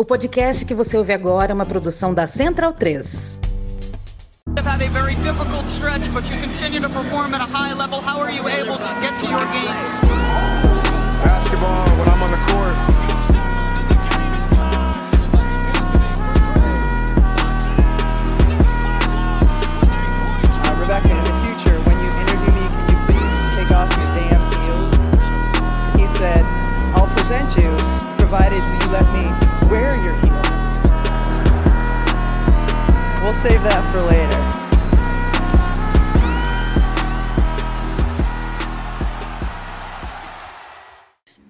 O podcast que você ouve agora é uma produção da Central 3. have a very difficult stretch, but you continue to perform at a high level. How are you able to get to your games? Basketball, when I'm on the court, Uh, Rebecca, in the future, when you interview me, can you please take off your damn heels? He said, I'll present you, provided you let me wear your heels. We'll save that for later.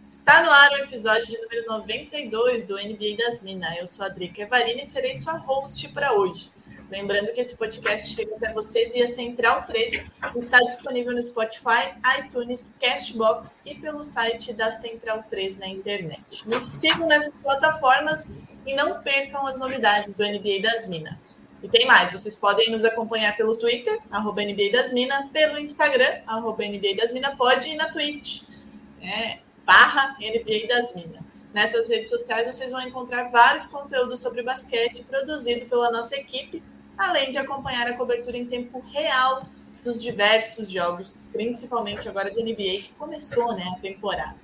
Está no ar o episódio de número 92 do NBA das Minas. Eu sou a Drica Evarina e serei sua host para hoje. Lembrando que esse podcast chega até você via Central 3, está disponível no Spotify, iTunes, Castbox e pelo site da Central 3 na internet. Nos sigam nessas plataformas e não percam as novidades do NBA das Minas. E tem mais, vocês podem nos acompanhar pelo Twitter, arroba NBA das Minas, pelo Instagram, arroba NBA das Minas, pode ir na Twitch, é, barra NBA das Minas. Nessas redes sociais vocês vão encontrar vários conteúdos sobre basquete produzido pela nossa equipe, além de acompanhar a cobertura em tempo real dos diversos jogos, principalmente agora de NBA, que começou né, a temporada.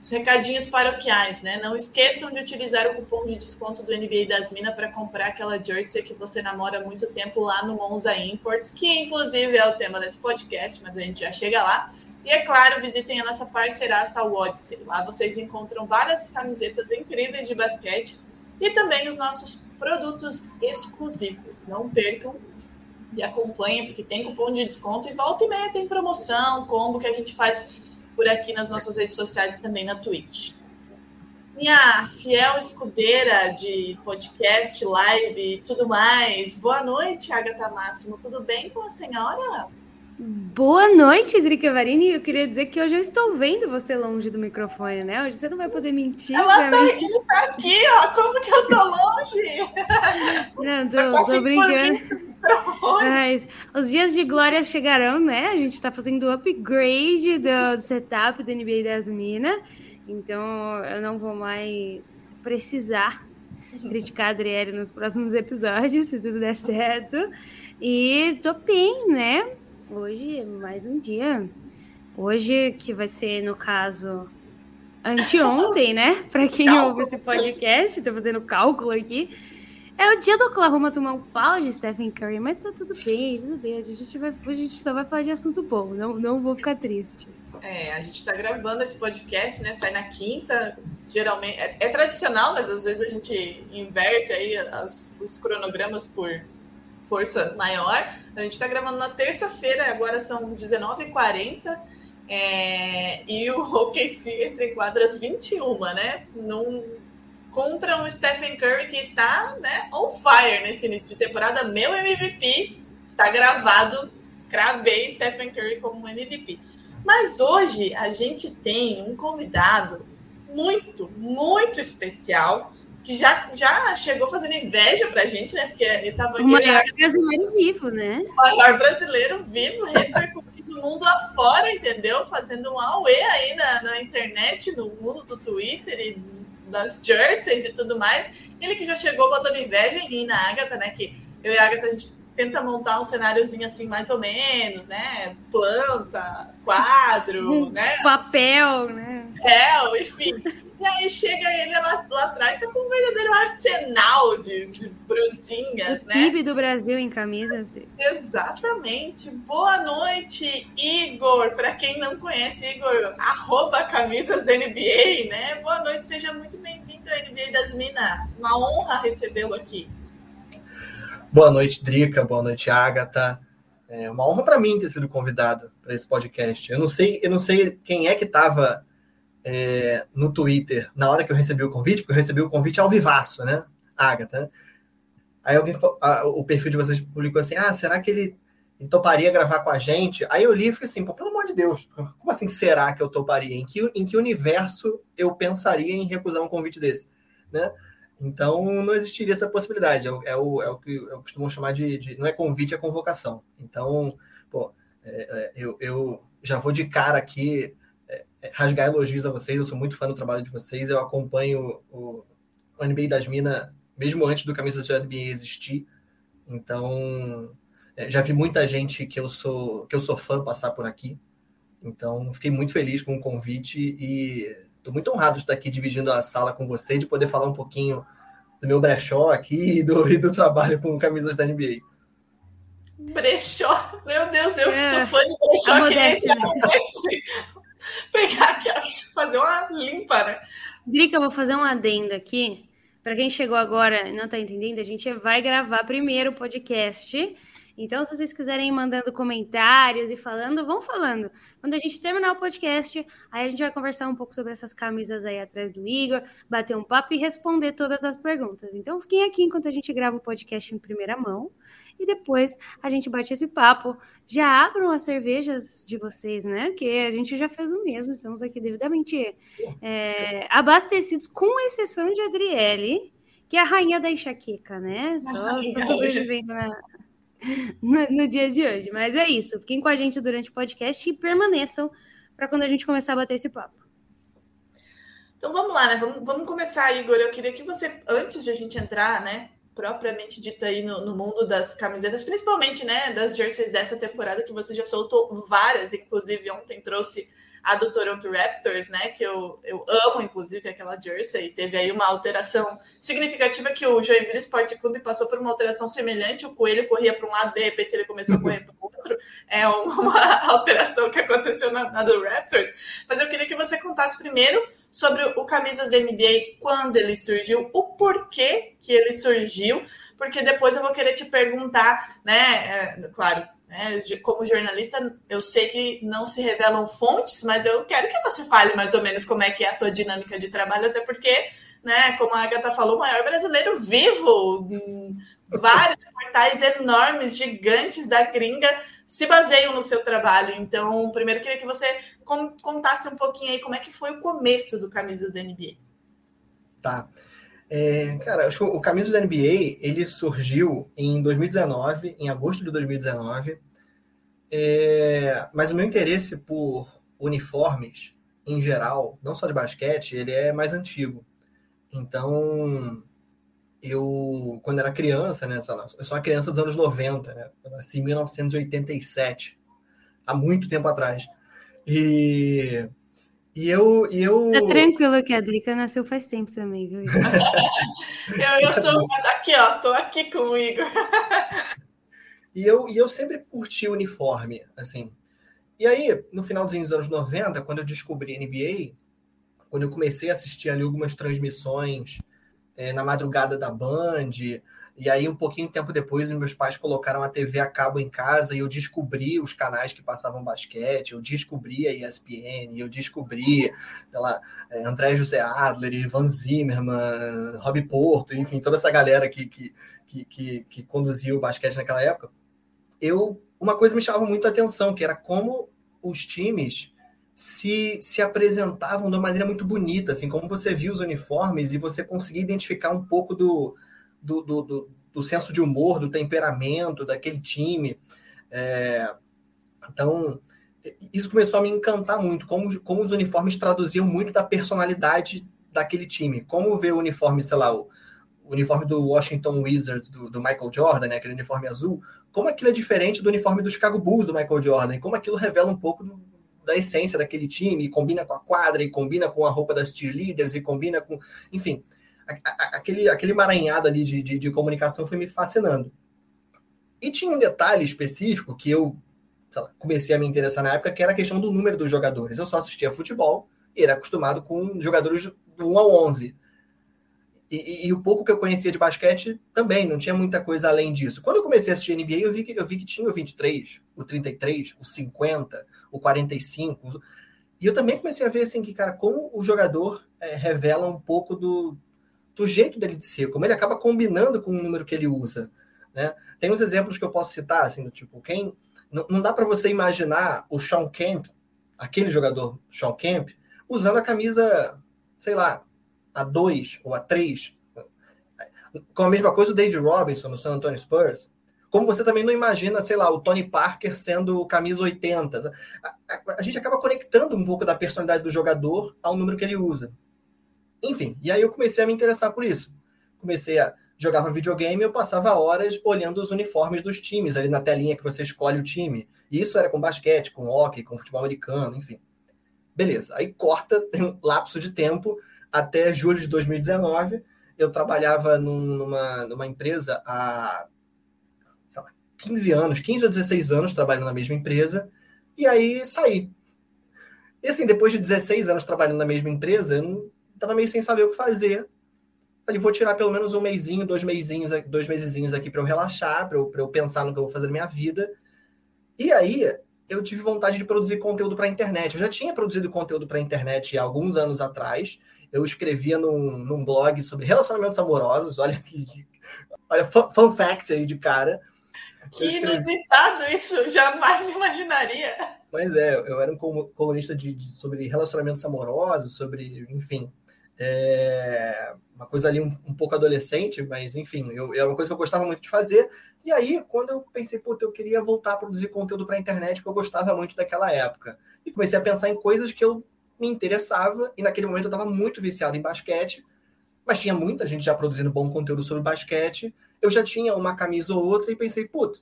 Os recadinhos paroquiais, né? Não esqueçam de utilizar o cupom de desconto do NBA das Minas para comprar aquela jersey que você namora há muito tempo lá no Monza Imports, que inclusive é o tema desse podcast, mas a gente já chega lá. E é claro, visitem a nossa parceiraça Odyssey. Lá vocês encontram várias camisetas incríveis de basquete e também os nossos produtos exclusivos. Não percam e acompanhem, porque tem cupom de desconto e volta e meia tem promoção, combo que a gente faz por aqui nas nossas redes sociais e também na Twitch. Minha fiel escudeira de podcast, live e tudo mais. Boa noite, Agatha Máximo. Tudo bem com a senhora? Boa noite, Drica Varini. Eu queria dizer que hoje eu estou vendo você longe do microfone, né? Hoje você não vai poder mentir. Ela tá, ele tá aqui, ó. Como que eu tô longe? Não, Tá tô, quase tô brincando. Mas os dias de glória chegarão, né? A gente tá fazendo o upgrade do setup do NBA das Minas. Então eu não vou mais precisar criticar a Adriele nos próximos episódios, se tudo der certo. E tô bem, né? Hoje é mais um dia. Hoje, que vai ser, no caso, anteontem, né? Para quem ouve esse podcast, tô fazendo cálculo aqui. É o dia do Oklahoma tomar um pau de Stephen Curry, mas tá tudo bem, tudo bem. A gente, vai, a gente só vai falar de assunto bom, não, não vou ficar triste. É, a gente tá gravando esse podcast, né? Sai na quinta. Geralmente. É, é tradicional, mas às vezes a gente inverte aí as- os cronogramas por força maior. A gente tá gravando na terça-feira, agora são 19h40. é, e o OKC entra em quadra às 21, né? Num, contra um Stephen Curry que está né, on fire nesse início de temporada. Meu MVP está gravado. Cravei Stephen Curry como MVP. Mas hoje a gente tem um convidado muito, muito especial que já, já chegou fazendo inveja pra gente, né? Porque ele tava O maior brasileiro vivo, né? o maior brasileiro vivo, repercutindo o mundo afora, entendeu? Fazendo um auê aí na, na internet, no mundo do Twitter e dos- das jerseys e tudo mais. Ele que já chegou botando inveja em mim, na Agatha, né? Que eu e a Agatha, a gente tenta montar um cenáriozinho assim, mais ou menos, né? Planta, quadro, né? Papel, né? papel, enfim. E aí chega ele lá, lá atrás, tá com um verdadeiro arsenal de, de brusinhas, O né? PIB do Brasil em camisas. Exatamente. Boa noite, Igor. Para quem não conhece, Igor, arroba camisas da NBA, né? Boa noite, seja muito bem-vindo à NBA das Minas. Uma honra recebê-lo aqui. Boa noite, Drica. Boa noite, Agatha. É uma honra para mim ter sido convidado para esse podcast. Eu não sei, eu não sei quem é que estava no Twitter na hora que eu recebi o convite, porque eu recebi o convite ao vivaço, né? Agatha. Aí alguém, ah, o perfil de vocês publicou assim: ah, será que ele, ele toparia gravar com a gente? Aí eu li e fiquei assim, pelo amor de Deus, como assim será que eu toparia? Em que, em que universo eu pensaria em recusar um convite desse? Né? Então não existiria essa possibilidade. É o, é o, é o que eu costumo chamar de, de- Não é convite, é convocação. Então, pô, é, é, eu, eu já vou de cara aqui é, é, rasgar elogios a vocês. Eu sou muito fã do trabalho de vocês. Eu acompanho o, o NBA das Minas, mesmo antes do Camisa de NBA existir. Então, é, já vi muita gente que eu sou que eu sou fã passar por aqui. Então, fiquei muito feliz com o convite e estou muito honrado de estar aqui dividindo a sala com você, de poder falar um pouquinho do meu brechó aqui e do, e do trabalho com camisas da NBA. Brechó? Meu Deus, eu que sou é, fã de brechó, queria pegar aqui, fazer uma limpa, né? Drica, eu vou fazer um adendo aqui. Para quem chegou agora e não está entendendo, a gente vai gravar primeiro o podcast então, se vocês quiserem ir mandando comentários e falando, vão falando. Quando a gente terminar o podcast, aí a gente vai conversar um pouco sobre essas camisas aí atrás do Igor, bater um papo e responder todas as perguntas. Então, fiquem aqui enquanto a gente grava o podcast em primeira mão e depois a gente bate esse papo. Já abram as cervejas de vocês, né? Que a gente já fez o mesmo, estamos aqui devidamente é, abastecidos, com exceção de Adriele, que é a rainha da enxaqueca, né? Só, só sobrevivendo na, no, dia de hoje. Mas é isso. Fiquem com a gente durante o podcast e permaneçam para quando a gente começar a bater esse papo. Então vamos lá, né? Vamos, vamos começar, Igor. Eu queria que você, antes de a gente entrar, né, propriamente dito aí no, no, mundo das camisetas, principalmente, né, das jerseys dessa temporada, que você já soltou várias, inclusive ontem trouxe a do Toronto Raptors, né? Que eu, eu amo, inclusive, aquela jersey. Teve aí uma alteração significativa que o Joinville Sport Clube passou por uma alteração semelhante. O Coelho corria para um lado, de repente ele começou a correr para o outro. É uma alteração que aconteceu na, na, do Raptors. Mas eu queria que você contasse primeiro sobre o camisas da NBA, quando ele surgiu, o porquê que ele surgiu, porque depois eu vou querer te perguntar, né? É, claro, né? Como jornalista, eu sei que não se revelam fontes, mas eu quero que você fale mais ou menos como é que é a tua dinâmica de trabalho, até porque, né, como a Agatha falou, o maior brasileiro vivo, vários portais enormes, gigantes da gringa se baseiam no seu trabalho. Então, primeiro queria que você contasse um pouquinho aí como é que foi o começo do Camisas da NBA. Tá. É, cara, acho que o camisa da NBA ele surgiu em 2019, em agosto de 2019. É, mas o meu interesse por uniformes em geral, não só de basquete, ele é mais antigo. Então, eu, quando era criança, né, lá, eu sou uma criança dos anos 90, né? Eu nasci em 1987, há muito tempo atrás. E e eu, e eu. Tá tranquilo que a Drica nasceu faz tempo também, viu? eu, eu sou aqui, ó, tô aqui com o Igor. e, eu, e eu sempre curti o uniforme, assim. E aí, no final dos anos 90, quando eu descobri NBA, quando eu comecei a assistir ali algumas transmissões é, na madrugada da Band, e aí, um pouquinho de tempo depois, meus pais colocaram a TV a cabo em casa e eu descobri os canais que passavam basquete, eu descobri a ESPN, eu descobri, sei lá, é, André José Adler, Ivan Zimmerman, Rob Porto, enfim, toda essa galera que, que, que, que, que conduzia o basquete naquela época. Eu, uma coisa me chamava muito a atenção, que era como os times se, se apresentavam de uma maneira muito bonita, assim, como você via os uniformes e você conseguia identificar um pouco do do, do, do, do senso de humor, do temperamento daquele time. É, então, isso começou a me encantar muito, como, como os uniformes traduziam muito da personalidade daquele time. Como ver o uniforme, sei lá, o, o uniforme do Washington Wizards, do, do, Michael Jordan, né, aquele uniforme azul, como aquilo é diferente do uniforme do Chicago Bulls, do Michael Jordan, como aquilo revela um pouco do, da essência daquele time, combina com a quadra, e combina com a roupa das cheerleaders, e combina com... Enfim, aquele, aquele maranhado ali de, de, de, comunicação foi me fascinando. E tinha um detalhe específico que eu lá, comecei a me interessar na época, que era a questão do número dos jogadores. Eu só assistia futebol e era acostumado com jogadores do 1 ao 11. E, e, e, o pouco que eu conhecia de basquete também, não tinha muita coisa além disso. Quando eu comecei a assistir NBA, eu vi que, eu vi que tinha o 23, o 33, o 50, o 45. E eu também comecei a ver assim que, cara, como o jogador é, revela um pouco do, do jeito dele de ser, como ele acaba combinando com o número que ele usa. Né? Tem uns exemplos que eu posso citar, assim, do tipo, quem. Não, não dá para você imaginar o Sean Kemp, aquele jogador Sean Kemp, usando a camisa, sei lá, a 2 ou a 3. Com a mesma coisa o Dave Robinson no San Antonio Spurs. Como você também não imagina, sei lá, o Tony Parker sendo camisa 80. A, a, a gente acaba conectando um pouco da personalidade do jogador ao número que ele usa. Enfim, e aí eu comecei a me interessar por isso. comecei a jogava videogame, eu passava horas olhando os uniformes dos times ali na telinha que você escolhe o time. E isso era com basquete, com hockey, com futebol americano, enfim. Beleza. Aí corta, tem um lapso de tempo até julho de 2019. Eu trabalhava num, numa, numa empresa há sei lá, 15 anos, 15 ou 16 anos trabalhando na mesma empresa, e aí saí. E assim, depois de 16 anos trabalhando na mesma empresa, eu estava meio sem saber o que fazer. Falei, vou tirar pelo menos um mêsinho, dois mêsinhos, dois mesezinhos aqui para eu relaxar, para eu, eu pensar no que eu vou fazer na minha vida. E aí, eu tive vontade de produzir conteúdo para a internet. Eu já tinha produzido conteúdo para a internet há alguns anos atrás. Eu escrevia num, num blog sobre relacionamentos amorosos. Olha que. Olha, fun, fun fact aí de cara. Que escrevi... inusitado isso, jamais imaginaria. Mas é, eu era um colunista de, de, sobre relacionamentos amorosos, sobre, enfim, é uma coisa ali um, um, pouco adolescente, mas enfim, eu, é uma coisa que eu gostava muito de fazer. E aí, quando eu pensei, puta, eu queria voltar a produzir conteúdo para a internet, porque eu gostava muito daquela época. E comecei a pensar em coisas que eu me interessava, e naquele momento eu estava muito viciado em basquete, mas tinha muita gente já produzindo bom conteúdo sobre basquete. Eu já tinha uma camisa ou outra e pensei, puta,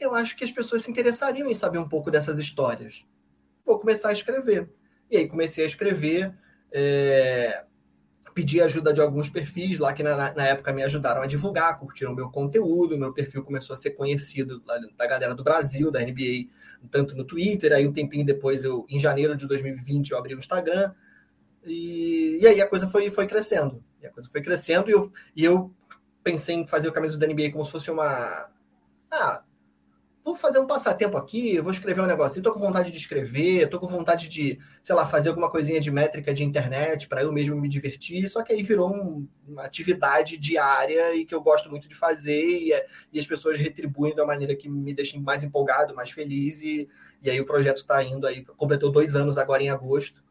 eu acho que as pessoas se interessariam em saber um pouco dessas histórias. Vou começar a escrever. E aí comecei a escrever. É pedi ajuda de alguns perfis lá que na, na, época me ajudaram a divulgar, curtiram meu conteúdo, meu perfil começou a ser conhecido da galera do Brasil, da NBA, tanto no Twitter, aí um tempinho depois, eu, em janeiro de 2020, eu abri o Instagram, e, e aí a coisa foi, foi crescendo. E a coisa foi crescendo, e eu, e eu pensei em fazer o camisa da NBA como se fosse uma... Ah, vou fazer um passatempo aqui, vou escrever um negocinho, tô com vontade de escrever, tô com vontade de, sei lá, fazer alguma coisinha de métrica de internet para eu mesmo me divertir, só que aí virou um, uma atividade diária e que eu gosto muito de fazer e, e, as pessoas retribuem da maneira que me deixa mais empolgado, mais feliz e, e aí o projeto está indo aí, completou dois anos agora em agosto,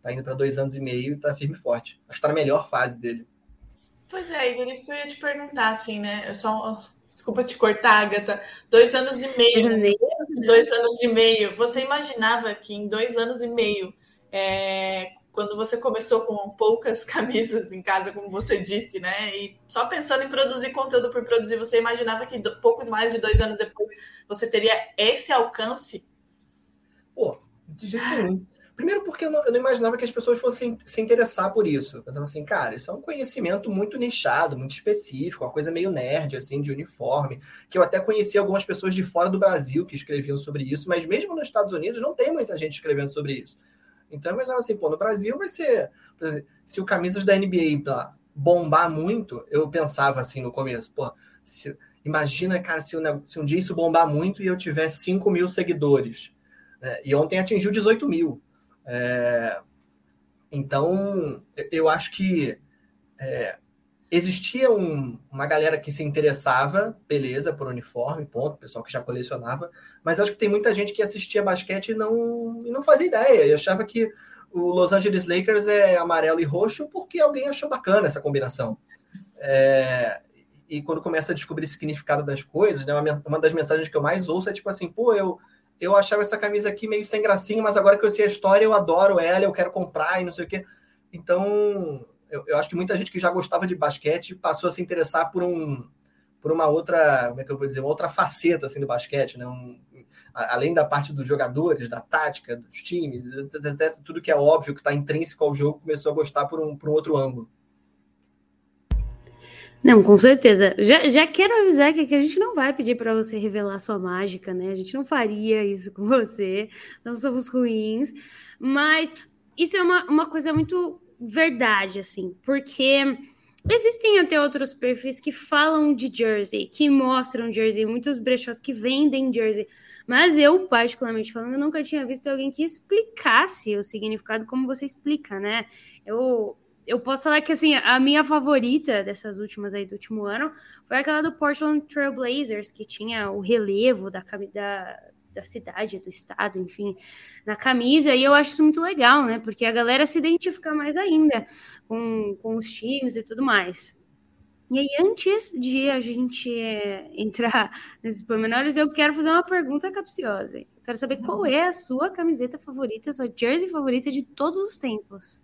tá indo para dois anos e meio e tá firme e forte. Acho que tá na melhor fase dele. Pois é, Igor, isso que eu ia te perguntar, assim, né? Eu só Desculpa te cortar, Agatha. Dois anos e meio. dois anos e meio. Você imaginava que em dois anos e meio, é, quando você começou com poucas camisas em casa, como você disse, né? E só pensando em produzir conteúdo por produzir, você imaginava que pouco mais de dois anos depois você teria esse alcance? Pô, de jeito nenhum. Primeiro porque eu não, eu não, imaginava que as pessoas fossem se interessar por isso. Eu pensava assim, cara, isso é um conhecimento muito nichado, muito específico, uma coisa meio nerd, assim, de uniforme, que eu até conheci algumas pessoas de fora do Brasil que escreviam sobre isso, mas mesmo nos Estados Unidos não tem muita gente escrevendo sobre isso. Então eu imaginava assim, pô, no Brasil vai ser... Exemplo, se o Camisas da NBA bombar muito, eu pensava assim no começo, pô, se, imagina, cara, se, se um dia isso bombar muito e eu tiver 5 mil seguidores. Né? E ontem atingiu 18 mil. É, então, eu acho que é, existia um, uma galera que se interessava, beleza, por uniforme, ponto, pessoal que já colecionava, mas acho que tem muita gente que assistia basquete e não, e não fazia ideia, e achava que o Los Angeles Lakers é amarelo e roxo porque alguém achou bacana essa combinação. É, e quando começa a descobrir o significado das coisas, né, uma, uma das mensagens que eu mais ouço é tipo assim, pô, eu eu achava essa camisa aqui meio sem gracinha, mas agora que eu sei a história, eu adoro ela, eu quero comprar e não sei o quê. Então, eu, eu acho que muita gente que já gostava de basquete passou a se interessar por um por uma outra, como é que eu vou dizer, uma outra faceta assim do basquete, né? Um, além da parte dos jogadores, da tática, dos times, tudo que é óbvio que está intrínseco ao jogo, começou a gostar por um, por um outro ângulo. Não, com certeza. Já, já quero avisar que, que a gente não vai pedir para você revelar sua mágica, né? A gente não faria isso com você. Não somos ruins. Mas isso é uma, uma coisa muito verdade, assim, porque existem até outros perfis que falam de jersey, que mostram jersey, muitos brechós que vendem jersey. Mas eu, particularmente falando, nunca tinha visto alguém que explicasse o significado como você explica, né? Eu eu posso falar que assim, a minha favorita dessas últimas aí do último ano foi aquela do Portland Trail Blazers, que tinha o relevo da, da, da cidade, do estado, enfim, na camisa, e eu acho isso muito legal, né? Porque a galera se identifica mais ainda com, com os times e tudo mais. E aí, antes de a gente é, entrar nesses pormenores, eu quero fazer uma pergunta capciosa. Eu quero saber qual é a sua camiseta favorita, sua jersey favorita de todos os tempos.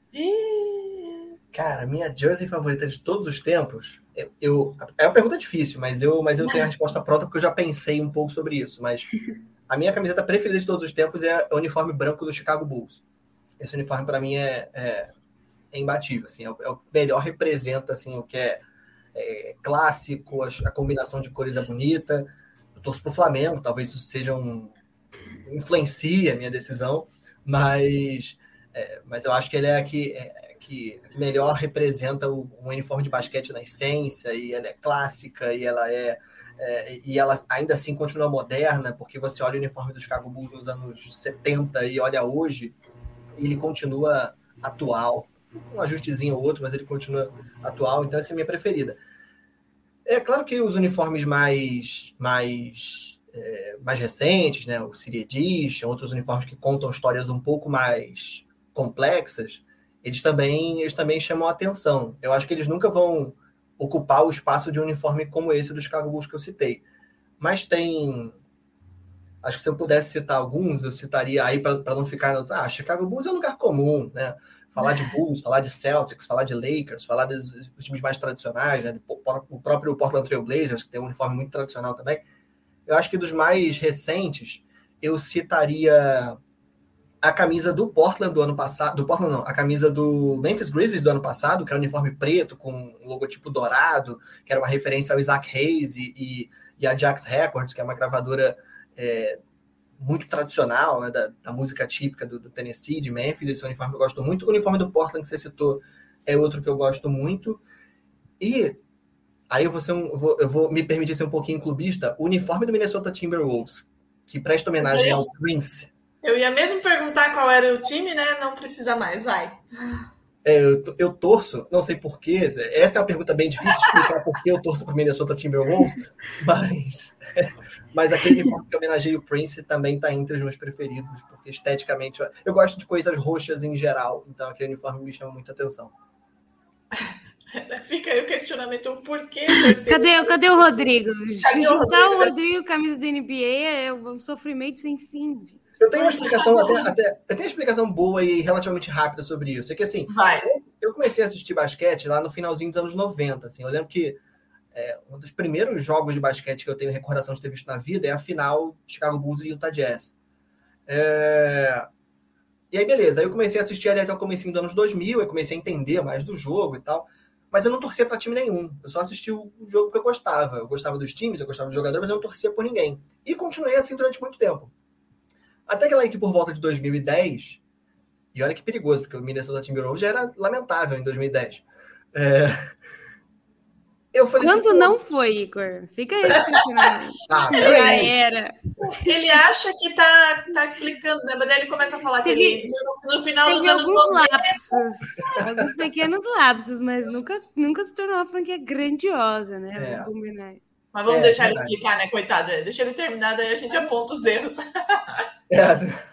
Cara, minha jersey favorita de todos os tempos, eu, eu- é uma pergunta difícil, mas eu, mas eu tenho a resposta pronta porque eu já pensei um pouco sobre isso. Mas a minha camiseta preferida de todos os tempos é o uniforme branco do Chicago Bulls. Esse uniforme para mim é, é, é imbatível, assim, é o, é o que melhor representa assim o que é, é clássico, a, a combinação de cores é bonita. Eu torço pro Flamengo, talvez isso seja um influencie a minha decisão, mas é, mas eu acho que ele é a que, é, que melhor representa o, um uniforme de basquete na essência, e ela é clássica, e ela é, é, e ela ainda assim continua moderna, porque você olha o uniforme do Chicago Bulls nos anos 70 e olha hoje, e ele continua atual. Um ajustezinho ou outro, mas ele continua atual, então essa é a minha preferida. É claro que os uniformes mais, mais, é, mais recentes, né, o City Edition, outros uniformes que contam histórias um pouco mais complexas, eles também, eles também chamam a atenção. Eu acho que eles nunca vão ocupar o espaço de um uniforme como esse do Chicago Bulls que eu citei. Mas tem. Acho que se eu pudesse citar alguns, eu citaria aí para não ficar. Ah, Chicago Bulls é um lugar comum, né? Falar de Bulls, falar de Celtics, falar de Lakers, falar dos, dos times mais tradicionais, né? O próprio Portland Trail Blazers, que tem um uniforme muito tradicional também. Eu acho que dos mais recentes, eu citaria a camisa do Portland do ano passado, do Portland não, a camisa do Memphis Grizzlies do ano passado, que era um uniforme preto com um logotipo dourado, que era uma referência ao Isaac Hayes e, e, e a Jax Records, que é uma gravadora é, muito tradicional né, da, da, música típica do, do, Tennessee, de Memphis. Esse é um uniforme que eu gosto muito. O uniforme do Portland que você citou é outro que eu gosto muito. E aí eu vou, ser um, eu vou, eu vou me permitir ser um pouquinho clubista. O uniforme do Minnesota Timberwolves, que presta homenagem ao Prince. Eu ia mesmo perguntar qual era o time, né? Não precisa mais, vai. É, eu, eu, torço, não sei porquê, essa é uma pergunta bem difícil de explicar por que eu torço para o Minnesota Timberwolves, mas, mas aquele uniforme que homenageia o Prince também está entre os meus preferidos, porque esteticamente eu, eu gosto de coisas roxas em geral, então aquele uniforme me chama muita atenção. Fica aí o questionamento, o porquê Cadê, cadê o Rodrigo? Cadê o juntar o Rodrigo camisa da NBA é um sofrimento sem fim. Eu tenho uma explicação até, até, eu tenho uma explicação boa e relativamente rápida sobre isso. É que assim, Vai. eu comecei a assistir basquete lá no finalzinho dos anos 90. Assim, eu lembro que é, um dos primeiros jogos de basquete que eu tenho recordação de ter visto na vida é a final Chicago Bulls e Utah Jazz. É... E aí, beleza. Aí eu comecei a assistir ali até o começo dos anos 2000, eu comecei a entender mais do jogo e tal. Mas eu não torcia para time nenhum. Eu só assistia o jogo que eu gostava. Eu gostava dos times, eu gostava dos jogadores, mas eu não torcia por ninguém. E continuei assim durante muito tempo. Até que lá que por volta de 2010, e olha que perigoso, porque o Minnesota Timberwolves já era lamentável em 2010. É... Eu falei Quando assim, não foi, Igor? Fica aí. ah, já era. Ele acha que tá, tá explicando, né? Mas daí ele começa a falar teve, que ele, no, no final teve dos anos alguns 90, lapsos, alguns pequenos lapsos, mas nunca, nunca se tornou uma franquia grandiosa, né? É. Vamos combinar. Mas vamos É, deixar ele verdade. explicar, né, coitado? Deixa ele terminar, daí a gente aponta os erros. É,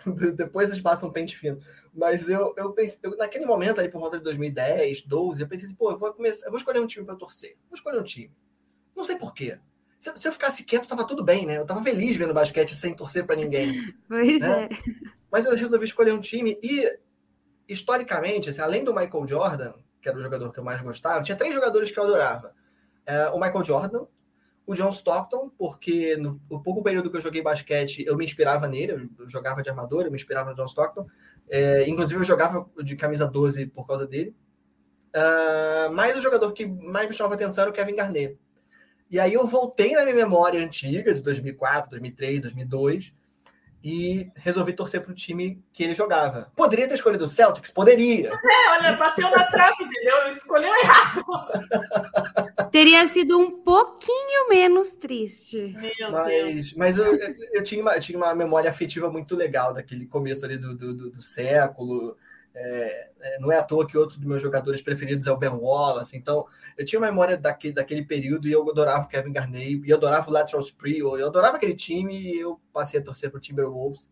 depois eles passam um pente fino. Mas eu, eu pensei, eu, naquele momento, ali por volta de 2010, 12, eu pensei assim, pô, eu vou começar, eu vou escolher um time para torcer. Vou escolher um time. Não sei porquê. Se, se eu ficasse quieto, tava tudo bem, né? Eu tava feliz vendo basquete sem torcer para ninguém. Pois Né? é. Mas eu resolvi escolher um time e, historicamente, assim, além do Michael Jordan, que era o jogador que eu mais gostava, tinha três jogadores que eu adorava. É, o Michael Jordan, o John Stockton, porque no, no pouco período que eu joguei basquete, eu me inspirava nele, eu jogava de armador, eu me inspirava no John Stockton. É, inclusive, eu jogava de camisa 12 por causa dele. Ah, mas o jogador que mais me chamava atenção era o Kevin Garnett. E aí eu voltei na minha memória antiga, de 2004, 2003, 2002, e resolvi torcer para o time que ele jogava. Poderia ter escolhido o Celtics? Poderia. É, olha, bateu na trave, entendeu? Escolheu errado. Teria sido um pouquinho menos triste. Meu Deus. Mas, mas eu, eu, eu tinha uma, eu tinha uma memória afetiva muito legal daquele começo ali do, do, do- do século. É, é, não é à toa que outro dos meus jogadores preferidos é o Ben Wallace. Então, eu tinha uma memória daquele, daquele período e eu adorava o Kevin Garnett, e eu adorava o Lateral Spree, eu eu adorava aquele time e eu passei a torcer para o Timberwolves.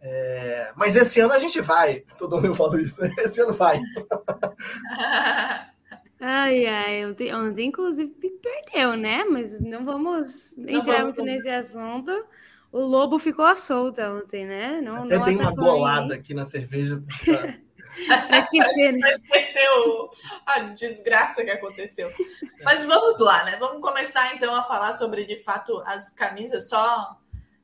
É, mas esse ano a gente vai. Todo mundo fala isso. Esse ano vai. Ai, ai, ontem, ontem inclusive me perdeu, né? Mas não vamos entrar vamos muito nesse assunto. O lobo ficou à solta ontem, né? Não, Até não dei uma golada aqui na cerveja. pra- Pra esquecer, né? Pra esquecer o- a desgraça que aconteceu. Mas vamos lá, né? Vamos começar então a falar sobre, de fato, as camisas, só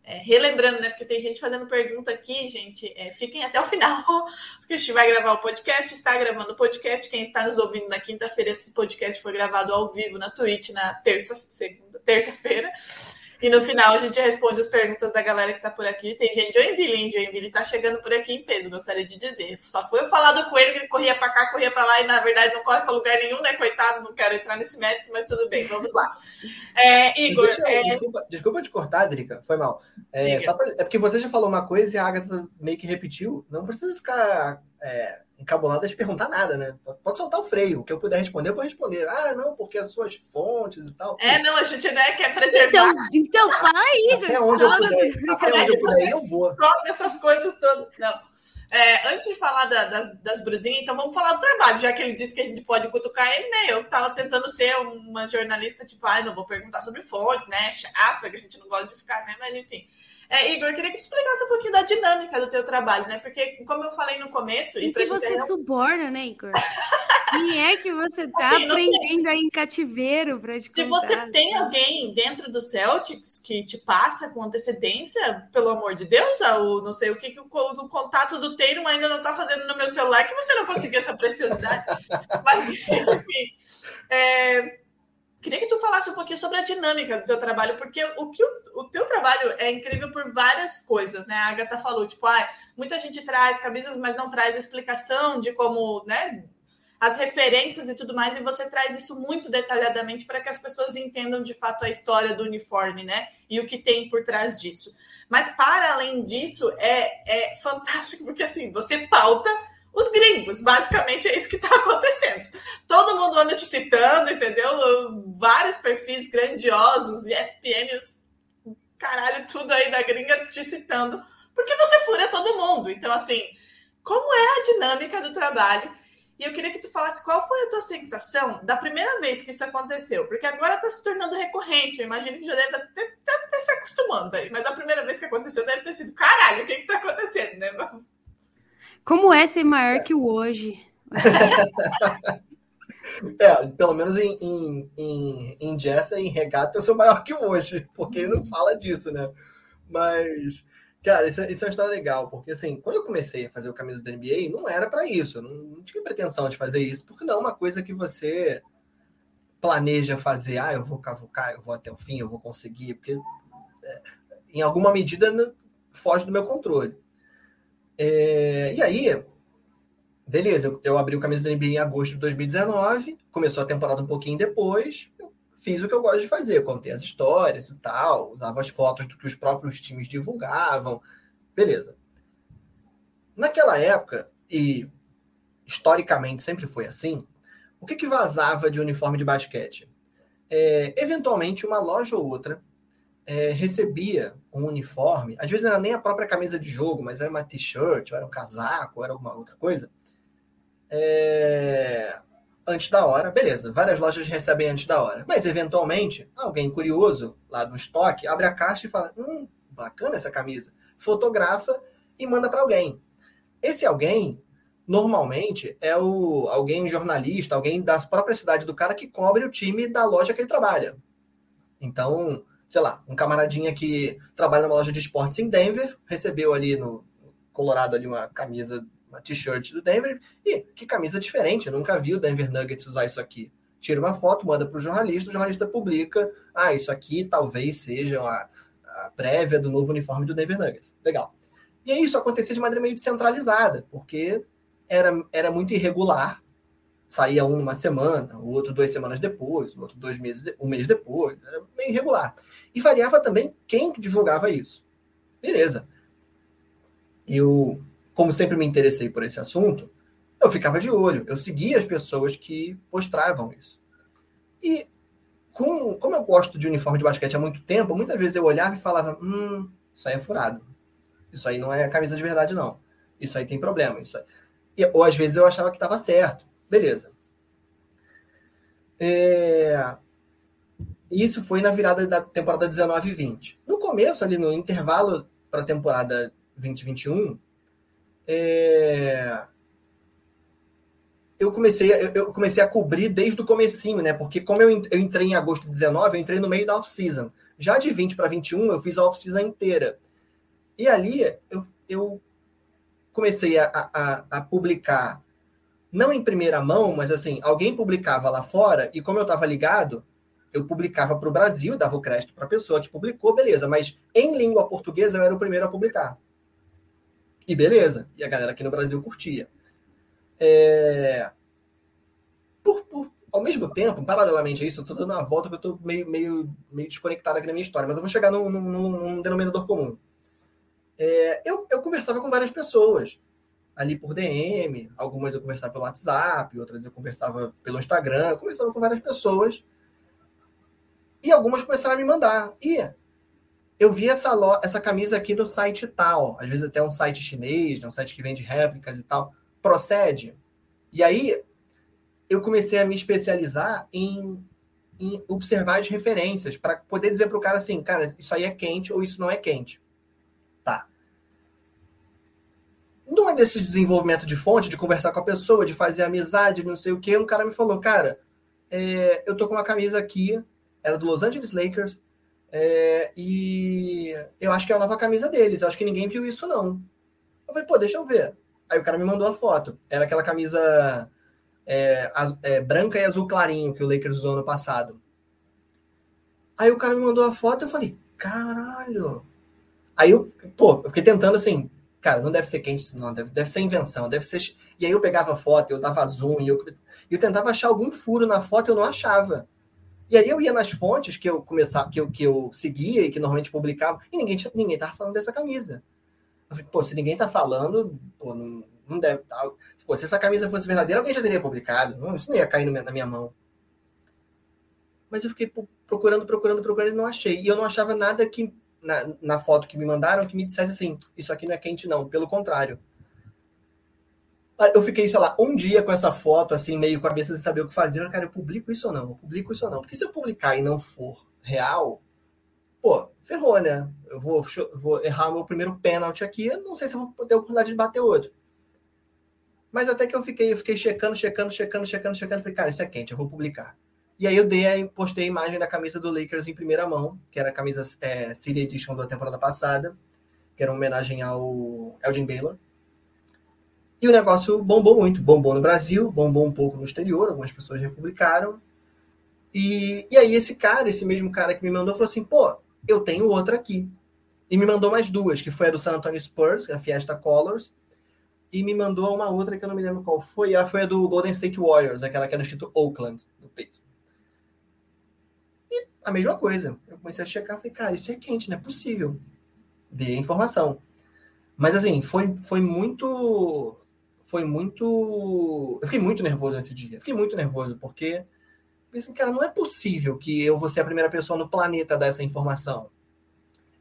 é, relembrando, né? Porque tem gente fazendo pergunta aqui, gente. é, fiquem até o final, porque a gente vai gravar o podcast, está gravando o podcast. Quem está nos ouvindo na quinta-feira, esse podcast foi gravado ao vivo na Twitch na terça, segunda, terça-feira. E no final a gente responde as perguntas da galera que tá por aqui. Tem gente de Joinville, hein? Joinville tá chegando por aqui em peso, gostaria de dizer. Só foi eu falar do coelho que ele corria pra cá, corria pra lá e na verdade não corre pra lugar nenhum, né? Coitado, não quero entrar nesse mérito, mas tudo bem, vamos lá. É, Igor, Deixa é, desculpa, desculpa te cortar, Drica, foi mal. É, pra- é porque você já falou uma coisa e a Agatha meio que repetiu. Não precisa ficar é, encabulada de perguntar nada, né? Pode soltar o freio. O que eu puder responder, eu vou responder. Ah, não, porque as suas fontes e tal. é, não, a gente né, quer preservar Então, então fala aí, Igor. Até onde eu puder, até onde eu puder, eu vou. Troca essas coisas todas. Não. É, antes de falar da- das, das brusinhas, então vamos falar do trabalho, já que ele disse que a gente pode cutucar ele, né? Eu que tava tentando ser uma jornalista, tipo, ai, não vou perguntar sobre fontes, né? Chato, que a gente não gosta de ficar, né? Mas enfim. É, Igor, queria que tu explicasse um pouquinho da dinâmica do teu trabalho, né? Porque, como eu falei no começo, e Em que você ter- suborna, né, Igor? Quem é que você tá Assim, não sei. prendendo aí em cativeiro pra te Se contar? você tem alguém dentro do Celtics que te passa com antecedência, pelo amor de Deus, ah, o não sei o que, que o, o contato do Teiro ainda não está fazendo no meu celular, que você não conseguiu essa preciosidade. Mas, enfim, é, queria que tu falasse um pouquinho sobre a dinâmica do teu trabalho, porque o que o, o teu trabalho é incrível por várias coisas, né? A Agatha falou, tipo, ah, muita gente traz camisas, mas não traz explicação de como, né? as referências e tudo mais, e você traz isso muito detalhadamente para que as pessoas entendam de fato a história do uniforme, né? E o que tem por trás disso. Mas para além disso, é, é fantástico, porque assim, você pauta os gringos, basicamente é isso que está acontecendo. Todo mundo anda te citando, entendeu? Vários perfis grandiosos, ESPN, os caralho, tudo aí da gringa te citando, porque você fura todo mundo. Então, assim, como é a dinâmica do trabalho? E eu queria que tu falasse qual foi a tua sensação da primeira vez que isso aconteceu, porque agora está se tornando recorrente. Eu imagino que já deve até se acostumando aí, mas a primeira vez que aconteceu deve ter sido caralho, o que está acontecendo, né? Como é ser maior que o hoje? É, pelo menos em, em, em, em Jessa e em regata eu sou maior que o hoje, porque ele não fala disso, né? Mas, cara, isso, é- isso é uma história legal, porque assim, quando eu comecei a fazer o camisa da NBA, não era para isso, eu não, não tinha pretensão de fazer isso, porque não é uma coisa que você planeja fazer, ah, eu vou cavucar, eu vou até o fim, eu vou conseguir, porque é, em alguma medida né, foge do meu controle. É, e aí, beleza, eu, eu abri o camisa da NBA em agosto de 2019, começou a temporada um pouquinho depois, fiz o que eu gosto de fazer, contei as histórias e tal, usava as fotos do que os próprios times divulgavam, beleza. Naquela época, e historicamente sempre foi assim, o que, que vazava de uniforme de basquete? É, eventualmente, uma loja ou outra é, recebia um uniforme, às vezes não era nem a própria camisa de jogo, mas era uma t-shirt, era um casaco, era alguma outra coisa, é, antes da hora, beleza, várias lojas recebem antes da hora, mas eventualmente, alguém curioso lá no estoque abre a caixa e fala: hum, bacana essa camisa, fotografa e manda para alguém. Esse alguém normalmente é o alguém jornalista, alguém da própria cidade do cara que cobre o time da loja que ele trabalha. Então, sei lá, um camaradinha que trabalha numa loja de esportes em Denver, recebeu ali no Colorado ali uma camisa, uma t-shirt do Denver, e que camisa diferente, eu nunca vi o Denver Nuggets usar isso aqui. Tira uma foto, manda para o jornalista, o jornalista publica, ah, isso aqui talvez seja a, a prévia do novo uniforme do Denver Nuggets. Legal. E aí isso acontecia de maneira meio descentralizada, porque era, era muito irregular. Saía um uma semana, o outro duas semanas depois, o outro dois meses, um mês depois. Era meio irregular. E variava também quem que divulgava isso. Beleza. Eu, como sempre me interessei por esse assunto, eu ficava de olho. Eu seguia as pessoas que postavam isso. E com, como eu gosto de uniforme de basquete há muito tempo, muitas vezes eu olhava e falava: hum, isso aí é furado. Isso aí não é camisa de verdade, não. Isso aí tem problema. Isso aí... E, ou às vezes eu achava que estava certo. Beleza. É... Isso foi na virada da temporada 19 e 20. No começo, ali no intervalo para a temporada 2021, é... eu comecei, eu, comecei a cobrir desde o comecinho, né? Porque como eu entrei em agosto de 19, eu entrei no meio da off-season. Já de 20 para 21, eu fiz a off-season inteira. E ali eu, eu comecei a, a, a publicar, não em primeira mão, mas assim, alguém publicava lá fora, e como eu estava ligado, eu publicava para o Brasil, dava o crédito para a pessoa que publicou, beleza, mas em língua portuguesa eu era o primeiro a publicar. E beleza, e a galera aqui no Brasil curtia. É, Por, por- ao mesmo tempo, paralelamente a isso, eu estou dando uma volta que eu estou meio, meio, meio desconectado aqui na minha história, mas eu vou chegar num- num- num denominador comum. É, eu, eu conversava com várias pessoas ali por DM, algumas eu conversava pelo WhatsApp, outras eu conversava pelo Instagram, eu conversava com várias pessoas. E algumas começaram a me mandar. E eu vi essa, lo- essa camisa aqui no site tal, às vezes até um site chinês, né, um site que vende réplicas e tal. Procede? E aí eu comecei a me especializar em, em observar as referências para poder dizer para o cara assim, cara, isso aí é quente ou isso não é quente. Tá. Não é desse desenvolvimento de fonte, de conversar com a pessoa, de fazer amizade, não sei o que. Um cara me falou, cara, é, eu tô com uma camisa aqui, era do Los Angeles Lakers, é, e eu acho que é a nova camisa deles. Eu acho que ninguém viu isso, não. Eu falei, pô, deixa eu ver. Aí o cara me mandou a foto. Era aquela camisa é, é, branca e azul clarinho que o Lakers usou ano passado. Aí o cara me mandou a foto eu falei, caralho. Aí eu, pô, eu fiquei tentando assim, cara, não deve ser quente não, deve, deve ser invenção, deve ser... E aí eu pegava a foto, eu dava zoom, e eu, eu tentava achar algum furo na foto, eu não achava. E aí eu ia nas fontes que eu começava, que eu, que eu seguia e que normalmente publicava, e ninguém, tinha- ninguém tava falando dessa camisa. Eu falei, pô, se ninguém tá falando, pô, não, não deve tá. Pô, se essa camisa fosse verdadeira, alguém já teria publicado. Não, isso não ia cair na minha mão. Mas eu fiquei pro- procurando, procurando, procurando e não achei. E eu não achava nada que na, na foto que me mandaram que me dissesse assim, isso aqui não é quente, não. Pelo contrário. Ah, Eu fiquei, sei lá, um dia com essa foto, assim, meio cabeça de saber o que fazer. Cara, eu publico isso ou não? Eu publico isso ou não? Porque se eu publicar e não for real, pô, ferrou, né? Eu vou, vou errar meu primeiro pênalti aqui, não sei se eu vou ter a oportunidade de bater outro. Mas até que eu fiquei, eu fiquei checando, checando, checando, checando, checando. Falei, cara, isso é quente, eu vou publicar. E aí eu dei, postei a imagem da camisa do Lakers em primeira mão, que era a camisa é, City Edition da temporada passada, que era uma homenagem ao Elgin Baylor. E o negócio bombou muito. Bombou no Brasil, bombou um pouco no exterior, algumas pessoas republicaram. E, e aí esse cara, esse mesmo cara que me mandou, falou assim, pô, eu tenho outra aqui. E me mandou mais duas, que foi a do San Antonio Spurs, a Fiesta Colors, e me mandou uma outra que eu não me lembro qual foi. Ah, foi a do Golden State Warriors, aquela que era escrito Oakland no peito. E a mesma coisa. Eu comecei a checar, falei, cara, isso é quente, não é possível. Dei a informação. Mas assim, foi, foi muito. Foi muito. Eu fiquei muito nervoso nesse dia. Fiquei muito nervoso, porque. Pensei, cara, não é possível que eu vou ser a primeira pessoa no planeta a dar essa informação.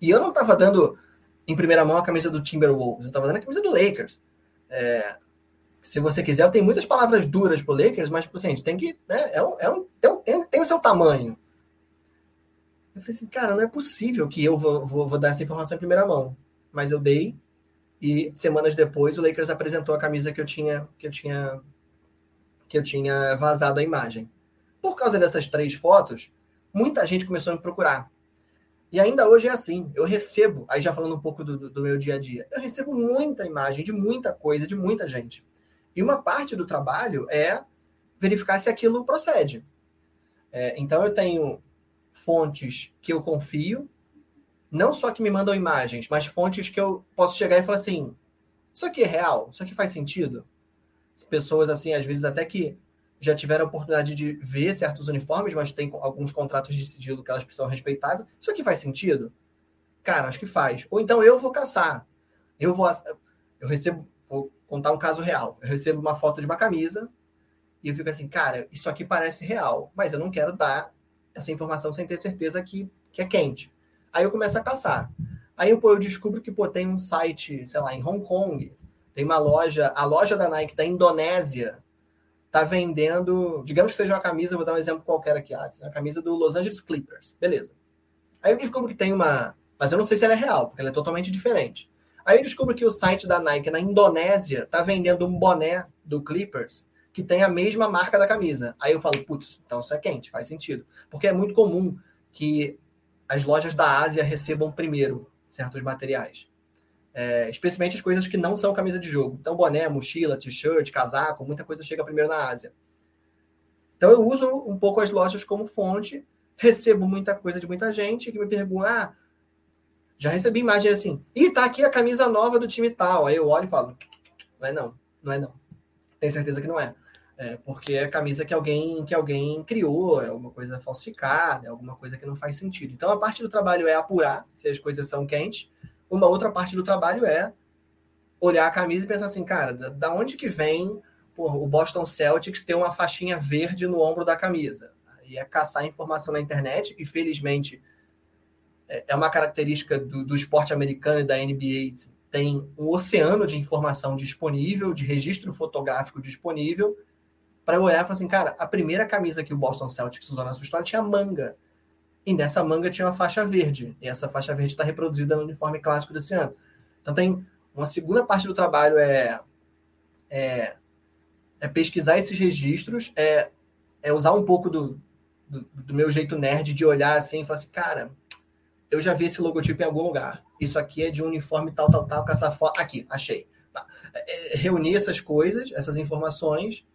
E eu não tava dando em primeira mão a camisa do Timberwolves, eu tava dando a camisa do Lakers. É, se você quiser, eu tenho muitas palavras duras pro Lakers, mas, tipo assim, tem que. Né, é um, é um- tem, tem o seu tamanho. Eu falei assim, cara, não é possível que eu vou, vou, vou dar essa informação em primeira mão. Mas eu dei, e semanas depois o Lakers apresentou a camisa que eu tinha, que eu tinha, que eu tinha vazado a imagem. Por causa dessas três fotos, muita gente começou a me procurar. E ainda hoje é assim. Eu recebo, aí já falando um pouco do, do- meu dia a dia, eu recebo muita imagem de muita coisa, de muita gente. E uma parte do trabalho é verificar se aquilo procede. É, então eu tenho fontes que eu confio, não só que me mandam imagens, mas fontes que eu posso chegar e falar assim: isso aqui é real? Isso aqui faz sentido? Pessoas assim, às vezes até que já tiveram a oportunidade de ver certos uniformes, mas tem alguns contratos de sigilo que elas precisam respeitar. Isso aqui faz sentido? Cara, acho que faz. Ou então eu vou caçar. Eu vou. Eu recebo. Vou contar um caso real. Eu recebo uma foto de uma camisa e eu fico assim, cara, isso aqui parece real, mas eu não quero dar essa informação sem ter certeza que, que é quente. Aí eu começo a caçar. Aí pô, eu descubro que pô, tem um site, sei lá, em Hong Kong, tem uma loja, a loja da Nike da Indonésia tá vendendo, digamos que seja uma camisa, vou dar um exemplo qualquer aqui, ah, a camisa do Los Angeles Clippers, beleza. Aí eu descubro que tem uma, mas eu não sei se ela é real, porque ela é totalmente diferente. Aí eu descubro que o site da Nike na Indonésia tá vendendo um boné do Clippers que tem a mesma marca da camisa. Aí eu falo, putz, então isso é quente, faz sentido. Porque é muito comum que as lojas da Ásia recebam primeiro certos materiais. É, especialmente as coisas que não são camisa de jogo. Então, boné, mochila, t-shirt, casaco, muita coisa chega primeiro na Ásia. Então, eu uso um pouco as lojas como fonte, recebo muita coisa de muita gente que me pergunta: ah, já recebi imagem assim, e tá aqui a camisa nova do time tal. Aí eu olho e falo: não é não, não é não. Tenho certeza que não é. É, porque é camisa que alguém que alguém criou, é alguma coisa falsificada, é alguma coisa que não faz sentido. Então a parte do trabalho é apurar se as coisas são quentes. Uma outra parte do trabalho é olhar a camisa e pensar assim, cara, da, da onde que vem porra, o Boston Celtics ter uma faixinha verde no ombro da camisa? E é caçar informação na internet, e felizmente é, é uma característica do, do esporte americano e da NBA tem um oceano de informação disponível, de registro fotográfico disponível, para eu olhar e falar assim, cara, a primeira camisa que o Boston Celtics usou na sua história tinha manga. E nessa manga tinha uma faixa verde. E essa faixa verde está reproduzida no uniforme clássico desse ano. Então tem uma segunda parte do trabalho é, é, é pesquisar esses registros, é, é usar um pouco do, do, do, meu jeito nerd de olhar assim e falar assim, cara, eu já vi esse logotipo em algum lugar. Isso aqui é de um uniforme tal, tal, tal, com essa foto. Aqui, achei. Tá. É, é reunir essas coisas, essas informações,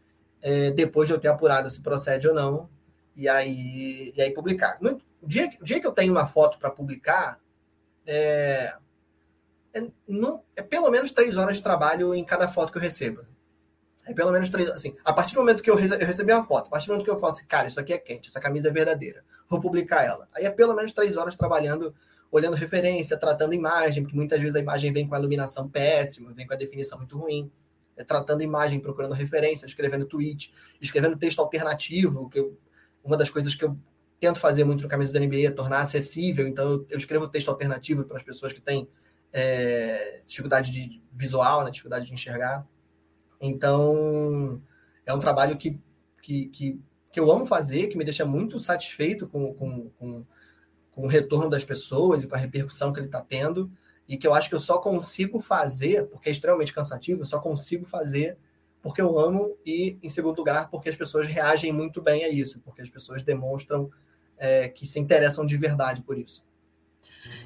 é, depois de eu ter apurado se procede ou não, e aí, e aí publicar. No dia, dia que eu tenho uma foto para publicar, é, é, não, é pelo menos três horas de trabalho em cada foto que eu recebo. É pelo menos três, assim, a partir do momento que eu, eu recebi uma foto, a partir do momento que eu falo assim, cara, isso aqui é quente, essa camisa é verdadeira, vou publicar ela. Aí é pelo menos três horas trabalhando, olhando referência, tratando imagem, porque muitas vezes a imagem vem com a iluminação péssima, vem com a definição muito ruim é, tratando imagem, procurando referência, escrevendo tweet, escrevendo texto alternativo, que eu, uma das coisas que eu tento fazer muito no Camisa da NBA é tornar acessível, então eu, eu escrevo texto alternativo para as pessoas que têm é, dificuldade de visual, né, dificuldade de enxergar. Então, é um trabalho que, que, que, que eu amo fazer, que me deixa muito satisfeito com, com, com, com o retorno das pessoas e com a repercussão que ele está tendo e que eu acho que eu só consigo fazer, porque é extremamente cansativo, eu só consigo fazer porque eu amo e, em segundo lugar, porque as pessoas reagem muito bem a isso, porque as pessoas demonstram é, que se interessam de verdade por isso.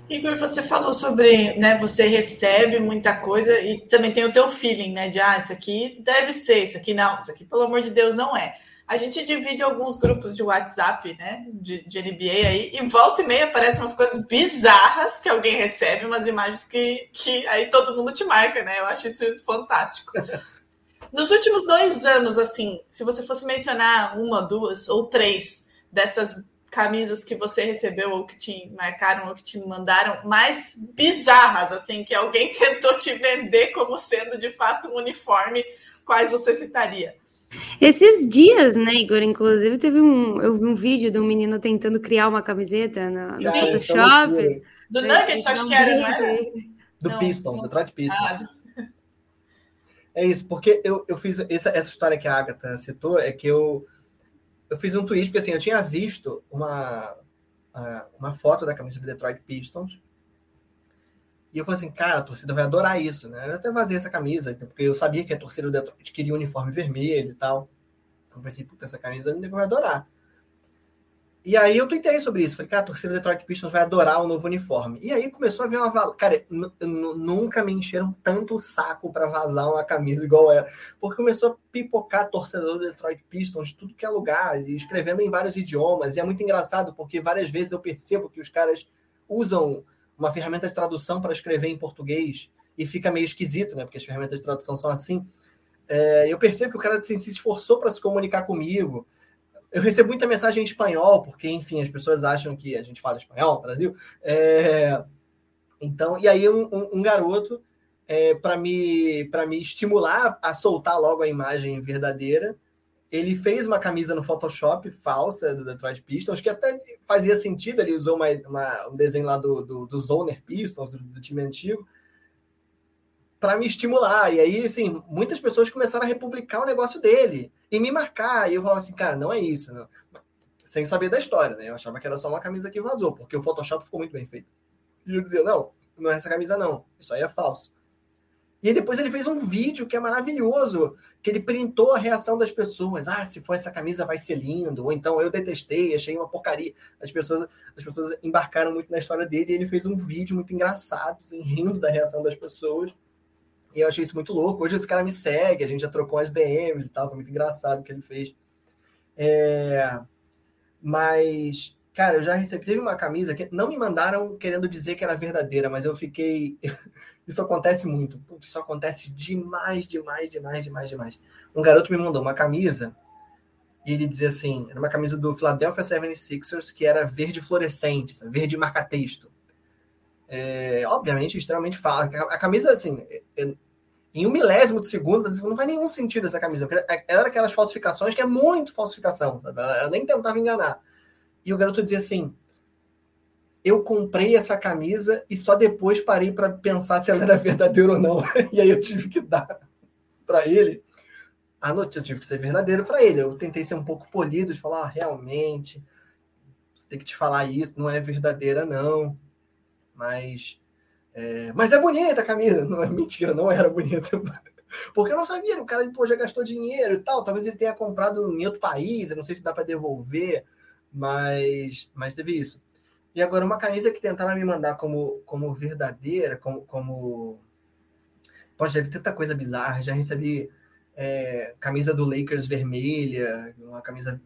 Igor, você falou sobre, né, você recebe muita coisa e também tem o teu feeling, né, de, ah, isso aqui deve ser, isso aqui não, isso aqui, pelo amor de Deus, não é. A gente divide alguns grupos de WhatsApp, né? De, de NBA aí, e volta e meia aparecem umas coisas bizarras que alguém recebe, umas imagens que, que aí todo mundo te marca, né? Eu acho isso fantástico. Nos últimos dois anos, assim, se você fosse mencionar uma, duas ou três dessas camisas que você recebeu ou que te marcaram ou que te mandaram mais bizarras, assim, que alguém tentou te vender como sendo de fato um uniforme, quais você citaria? Esses dias, né, Igor? Inclusive, teve um. Eu vi um vídeo de um menino tentando criar uma camiseta no, no Photoshop. Do Nuggets, acho que era, né? Do não, Piston, do Detroit Piston. Ah, é isso, porque eu, eu fiz essa, essa história que a Agatha citou, é que eu, eu fiz um tweet, porque assim, eu tinha visto uma, uma foto da camisa do Detroit Pistons, e eu falei assim, cara, a torcida vai adorar isso, né? Eu até vazei essa camisa, porque eu sabia que a torcida do Detroit queria um uniforme vermelho e tal. Eu pensei, puta, essa camisa ninguém vai adorar. E aí eu tuitei sobre isso. Falei, cara, a torcida do Detroit Pistons vai adorar o novo uniforme. E aí começou a ver uma... Cara, nunca me encheram tanto o saco para vazar uma camisa igual ela. Porque começou a pipocar torcedor do Detroit Pistons de tudo que é lugar, escrevendo em vários idiomas. E é muito engraçado, porque várias vezes eu percebo que os caras usam uma ferramenta de tradução para escrever em português e fica meio esquisito, né? Porque as ferramentas de tradução são assim. É, eu percebo que o cara assim, se esforçou para se comunicar comigo. Eu recebo muita mensagem em espanhol, porque, enfim, as pessoas acham que a gente fala espanhol no Brasil. É, então, e aí um, um, um garoto, é, para me, me estimular a soltar logo a imagem verdadeira, ele fez uma camisa no Photoshop falsa do Detroit Pistons, que até fazia sentido, ele usou uma, uma, um desenho lá do, do, do Zoner Pistons, do, do time antigo, para me estimular. E aí, assim, muitas pessoas começaram a republicar o negócio dele e me marcar. E eu falava assim, cara, não é isso. Não. Sem saber da história, né? Eu achava que era só uma camisa que vazou, porque o Photoshop ficou muito bem feito. E eu dizia, não, não é essa camisa não, isso aí é falso. E depois ele fez um vídeo que é maravilhoso, que ele printou a reação das pessoas. Ah, se for essa camisa vai ser lindo. Ou então eu detestei, achei uma porcaria. As pessoas, as pessoas embarcaram muito na história dele e ele fez um vídeo muito engraçado, assim, rindo da reação das pessoas. E eu achei isso muito louco. Hoje esse cara me segue, a gente já trocou as DMs e tal, foi muito engraçado o que ele fez. É... Mas, cara, eu já recebi. Teve uma camisa que não me mandaram querendo dizer que era verdadeira, mas eu fiquei. Isso acontece muito. Putz, isso acontece demais, demais, demais, demais, demais. Um garoto me mandou uma camisa e ele dizia assim: era uma camisa do Philadelphia 76ers que era verde fluorescente, verde marca-texto. É, obviamente, extremamente fácil. A camisa, assim, é, em um milésimo de segundo, não faz nenhum sentido essa camisa. Era aquelas falsificações que é muito falsificação. Sabe? Ela nem tentava enganar. E o garoto dizia assim: eu comprei essa camisa e só depois parei para pensar se ela era verdadeira ou não. E aí eu tive que dar para ele a notícia, tive que ser verdadeiro para ele. Eu tentei ser um pouco polido, de falar, ah, realmente, tem que te falar isso, não é verdadeira, não. Mas é, mas é bonita a camisa. Não é mentira, não era bonita. Porque eu não sabia, o cara pô, já gastou dinheiro e tal. Talvez ele tenha comprado em outro país, eu não sei se dá para devolver, mas, mas teve isso. E agora, uma camisa que tentaram me mandar como, como verdadeira, como. como... Pode ter tanta coisa bizarra. Já recebi é, camisa do Lakers vermelha, uma camisa.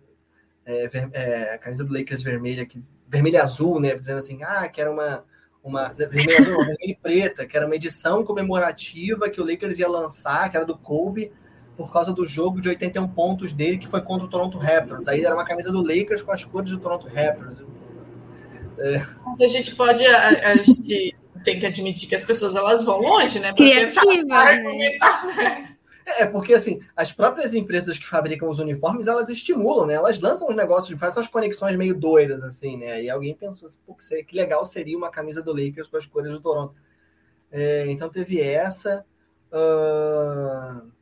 É, ver, é, camisa do Lakers vermelha, que, vermelha azul, né? Dizendo assim, ah, que era uma. Uma vermelha azul, vermelha e preta, que era uma edição comemorativa que o Lakers ia lançar, que era do Kobe, por causa do jogo de 81 pontos dele, que foi contra o Toronto Raptors. Aí era uma camisa do Lakers com as cores do Toronto Raptors. É. Mas a gente pode. A, a, gente tem que admitir que as pessoas elas vão longe, né? Criativa. Né? né? É, porque assim, as próprias empresas que fabricam os uniformes, elas estimulam, né? Elas lançam os negócios, fazem umas conexões meio doidas, assim, né? E alguém pensou assim, Pô, que legal seria uma camisa do Lakers com as cores do Toronto. É, então teve essa. Uh...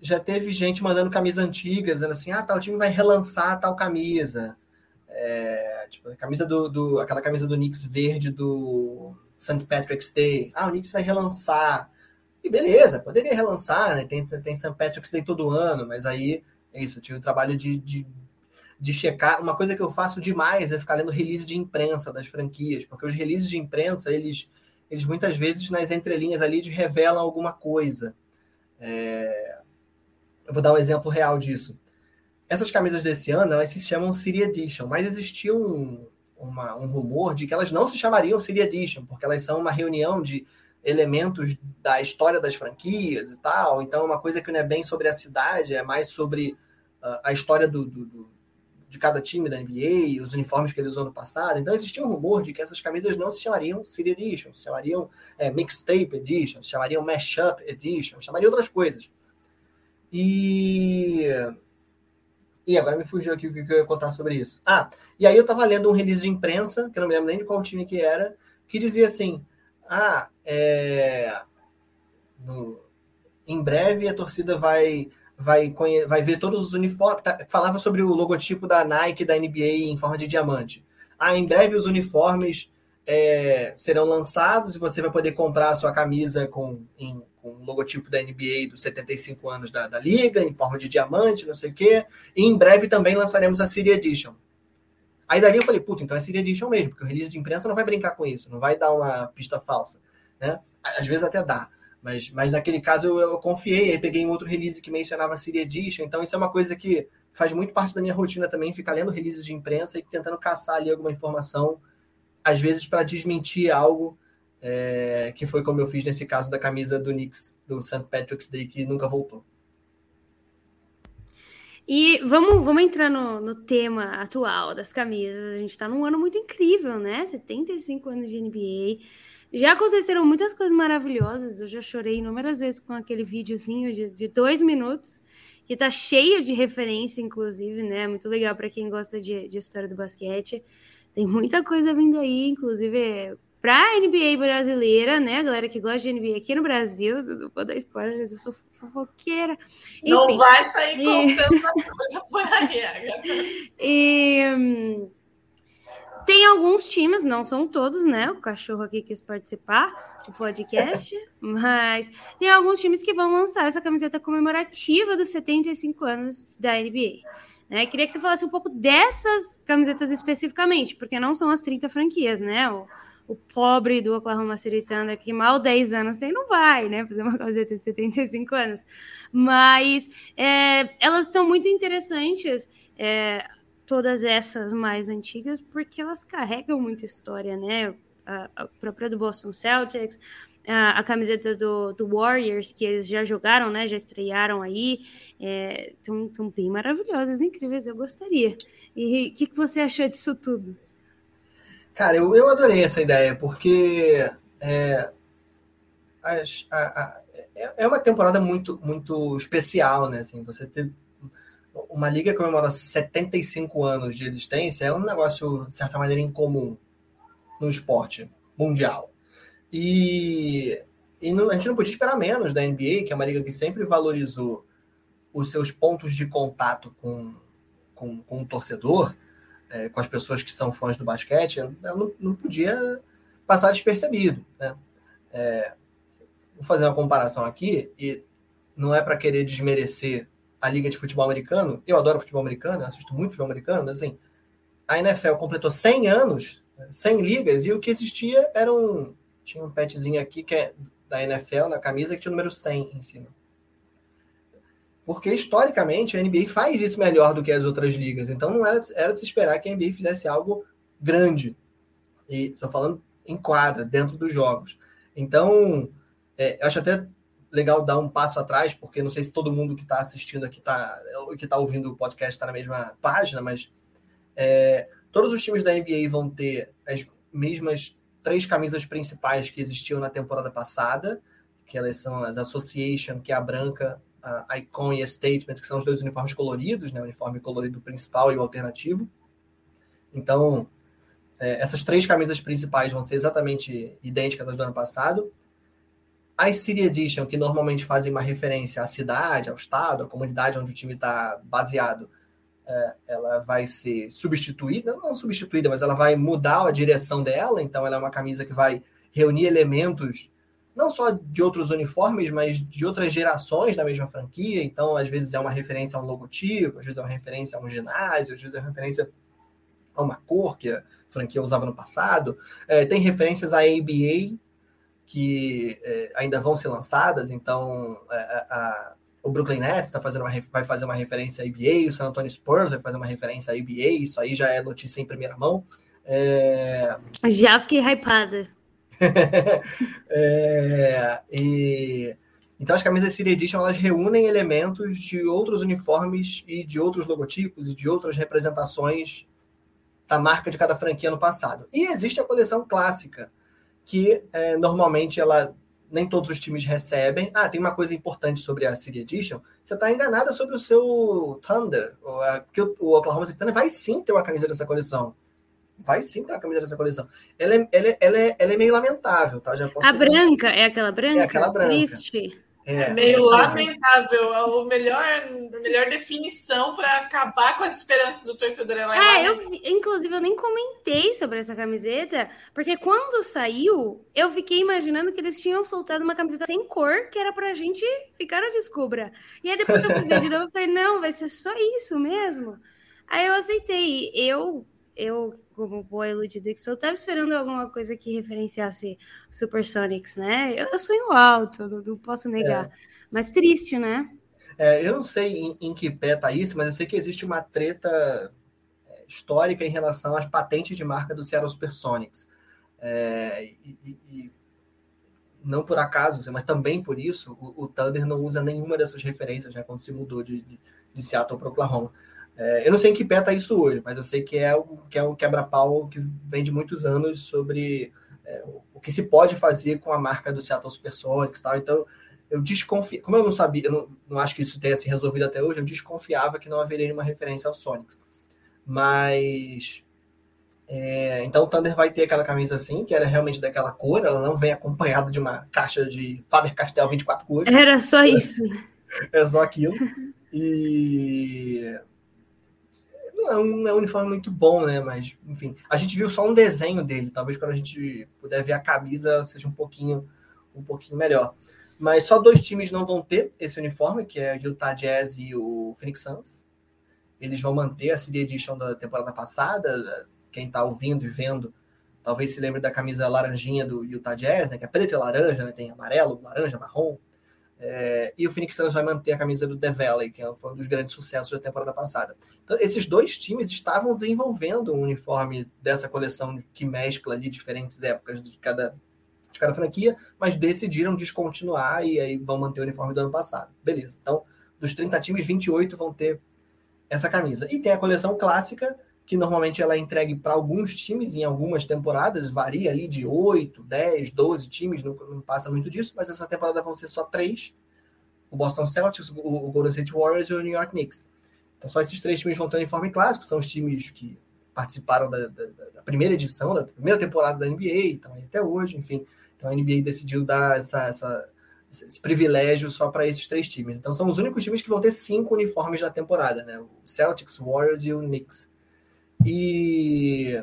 Já teve gente mandando camisa antiga, dizendo assim, ah, tal time vai relançar tal camisa. É, tipo, camisa do, do, aquela camisa do Knicks verde do St. Patrick's Day. Ah, o Knicks vai relançar. E beleza, poderia relançar, né? Tem, tem St. Patrick's Day todo ano, mas aí é isso, eu tive o trabalho de, de, de checar. Uma coisa que eu faço demais é ficar lendo release de imprensa das franquias, porque os releases de imprensa, eles, eles muitas vezes nas entrelinhas ali de revelam alguma coisa. É... Eu vou dar um exemplo real disso. Essas camisas desse ano, elas se chamam City Edition, mas existia um, uma, um rumor de que elas não se chamariam City Edition, porque elas são uma reunião de elementos da história das franquias e tal. Então, é uma coisa que não é bem sobre a cidade, é mais sobre uh, a história do, do, do, de cada time da NBA, os uniformes que eles usou no passado. Então, existia um rumor de que essas camisas não se chamariam City Edition, se chamariam é, Mixtape Edition, se chamariam Mashup Edition, se chamariam outras coisas. E e agora me fugiu aqui o que eu ia contar sobre isso. Ah, e aí eu tava lendo um release de imprensa, que eu não me lembro nem de qual time que era, que dizia assim: ah, é, no, em breve a torcida vai vai, vai ver todos os uniformes. Tá, falava sobre o logotipo da Nike da NBA em forma de diamante. Ah, em breve os uniformes é, serão lançados e você vai poder comprar a sua camisa com, em, com o logotipo da NBA dos 75 anos da, da liga, em forma de diamante, não sei o quê. E em breve também lançaremos a City Edition. Aí dali eu falei, puta, então é City Edition mesmo, porque o release de imprensa não vai brincar com isso, não vai dar uma pista falsa. Né? Às vezes até dá, mas, mas naquele caso eu, eu confiei, aí peguei um outro release que mencionava a City Edition, então isso é uma coisa que faz muito parte da minha rotina também, ficar lendo releases de imprensa e tentando caçar ali alguma informação, às vezes para desmentir algo é, que foi como eu fiz nesse caso da camisa do Knicks, do St. Patrick's Day, que nunca voltou. E vamos, vamos entrar no, no tema atual das camisas. A gente está num ano muito incrível, né? 75 anos de NBA. Já aconteceram muitas coisas maravilhosas. Eu já chorei inúmeras vezes com aquele videozinho de, de dois minutos, que tá cheio de referência, inclusive, né? Muito legal para quem gosta de, de história do basquete. Tem muita coisa vindo aí, inclusive para a NBA brasileira, né? A galera que gosta de NBA aqui no Brasil, não vou dar spoilers, eu sou fofoqueira. Enfim, não vai sair contando as coisas por aí, E hum, Tem alguns times, não são todos, né? O cachorro aqui quis participar do podcast, mas tem alguns times que vão lançar essa camiseta comemorativa dos 75 anos da NBA. Né? Queria que você falasse um pouco dessas camisetas especificamente, porque não são as 30 franquias, né? O, o pobre do Oklahoma City Thunder, que mal 10 anos tem, não vai, né? Fazer uma camiseta de 75 anos. Mas é, elas estão muito interessantes, é, todas essas mais antigas, porque elas carregam muita história, né? A, a própria do Boston Celtics, a, a camiseta do, do, Warriors, que eles já jogaram, né? Já estrearam aí. Estão é, bem maravilhosas, incríveis, eu gostaria. E o que, que você achou disso tudo? Cara, eu, eu adorei essa ideia, porque é, a, a, é, é uma temporada muito, muito especial, né? Assim, você ter uma liga que comemora 75 anos de existência é um negócio, de certa maneira, incomum no esporte mundial. E, e não, a gente não podia esperar menos da NBA, que é uma liga que sempre valorizou os seus pontos de contato com, com, com o torcedor, é, com as pessoas que são fãs do basquete, ela não, não podia passar despercebido. Né? É, vou fazer uma comparação aqui, e não é para querer desmerecer a Liga de Futebol Americano. Eu adoro futebol americano, assisto muito futebol americano, mas assim, a NFL completou 100 anos, 100 ligas, e o que existia era um tinha um petzinho aqui que é da NFL na camisa que tinha o número 100 em cima. Porque historicamente a NBA faz isso melhor do que as outras ligas. Então não era, era de se esperar que a NBA fizesse algo grande. E estou falando em quadra, dentro dos jogos. Então, é, eu acho até legal dar um passo atrás, porque não sei se todo mundo que está assistindo aqui tá, que está ouvindo o podcast está na mesma página, mas é, todos os times da NBA vão ter as mesmas três camisas principais que existiam na temporada passada, que elas são as Association, que é a branca, a Icon e a Statement, que são os dois uniformes coloridos, né? o uniforme colorido principal e o alternativo. Então, é, essas três camisas principais vão ser exatamente idênticas às do ano passado. As City Edition, que normalmente fazem uma referência à cidade, ao estado, à comunidade onde o time está baseado, ela vai ser substituída, não substituída, mas ela vai mudar a direção dela, então ela é uma camisa que vai reunir elementos não só de outros uniformes, mas de outras gerações da mesma franquia, então às vezes é uma referência a um logotipo, às vezes é uma referência a um ginásio, às vezes é uma referência a uma cor que a franquia usava no passado, é, tem referências à ABA, que é, ainda vão ser lançadas, então é, a, o Brooklyn Nets tá fazendo uma, vai fazer uma referência à ABA, o San Antonio Spurs vai fazer uma referência à ABA, isso aí já é notícia em primeira mão. É... Já fiquei hypada. é, e, então as camisas City Edition elas reúnem elementos de outros uniformes e de outros logotipos e de outras representações da marca de cada franquia no passado. E existe a coleção clássica, que é, normalmente ela nem todos os times recebem. Ah, tem uma coisa importante sobre a City Edition. Você está enganada sobre o seu Thunder. Porque o Oklahoma City Thunder vai sim ter uma camisa dessa coleção. Vai sim ter uma camisa dessa coleção. Ela é, ela é, ela é, ela é meio lamentável, tá? Já posso a branca, é aquela branca? É aquela branca. Triste. É, meio lamentável. A melhor, a melhor definição para acabar com as esperanças do torcedor. Ela é, é eu, inclusive, eu nem comentei sobre essa camiseta, porque quando saiu, eu fiquei imaginando que eles tinham soltado uma camiseta sem cor, que era pra gente ficar na descubra. E aí depois eu fui ver de novo e falei, não, vai ser só isso mesmo. Aí eu aceitei. Eu, eu como boa iludida que sou, estava esperando alguma coisa que referenciasse Supersonics, né? Eu, eu sonho alto, não, não posso negar. É. Mas triste, né? É, eu não sei em, em, que pé tá isso, mas eu sei que existe uma treta é, histórica em relação às patentes de marca do Seattle Supersonics. É, e, e, não por acaso, mas também por isso, o, o, Thunder não usa nenhuma dessas referências né, quando se mudou de, de, de Seattle para Oklahoma. É, eu não sei em que pé está isso hoje, mas eu sei que é, um, que é um quebra-pau que vem de muitos anos sobre é, o que se pode fazer com a marca do Seattle Supersonics tal. Então, eu desconfio, como eu não sabia, eu não, não, acho que isso tenha se resolvido até hoje, eu desconfiava que não haveria nenhuma referência ao Sonics. Mas. É, então o Thunder vai ter aquela camisa assim, que ela é realmente daquela cor, ela não vem acompanhada de uma caixa de Faber Castell 24 cores. Era só isso. é só aquilo. E não é, um, é um uniforme muito bom, né? Mas, enfim, a gente viu só um desenho dele. Talvez quando a gente puder ver a camisa seja um pouquinho, um pouquinho melhor. Mas só dois times não vão ter esse uniforme, que é o Utah Jazz e o Phoenix Suns. Eles vão manter a City Edition da temporada passada. Quem está ouvindo e vendo, talvez se lembre da camisa laranjinha do Utah Jazz, né? Que é preta e laranja, né? Tem amarelo, laranja, marrom. É, e o Phoenix Suns vai manter a camisa do The Valley, que foi um dos grandes sucessos da temporada passada. Então, esses dois times estavam desenvolvendo um uniforme dessa coleção que mescla ali diferentes épocas de cada, de cada franquia, mas decidiram descontinuar e aí vão manter o uniforme do ano passado. Beleza. Então, dos 30 times, 28 vão ter essa camisa. E tem a coleção clássica, que normalmente ela é entregue para alguns times em algumas temporadas, varia ali de 8, 10, 12 times, não, não, passa muito disso, mas essa temporada vão ser só três: o Boston Celtics, o, o Golden State Warriors e o New York Knicks. Então só esses três times vão ter uniforme clássico, são os times que participaram da, da, da primeira edição, da primeira temporada da NBA, então até hoje, enfim. Então a NBA decidiu dar essa, essa esse privilégio só para esses três times. Então são os únicos times que vão ter cinco uniformes na temporada, né? O Celtics, o Warriors e o Knicks. E,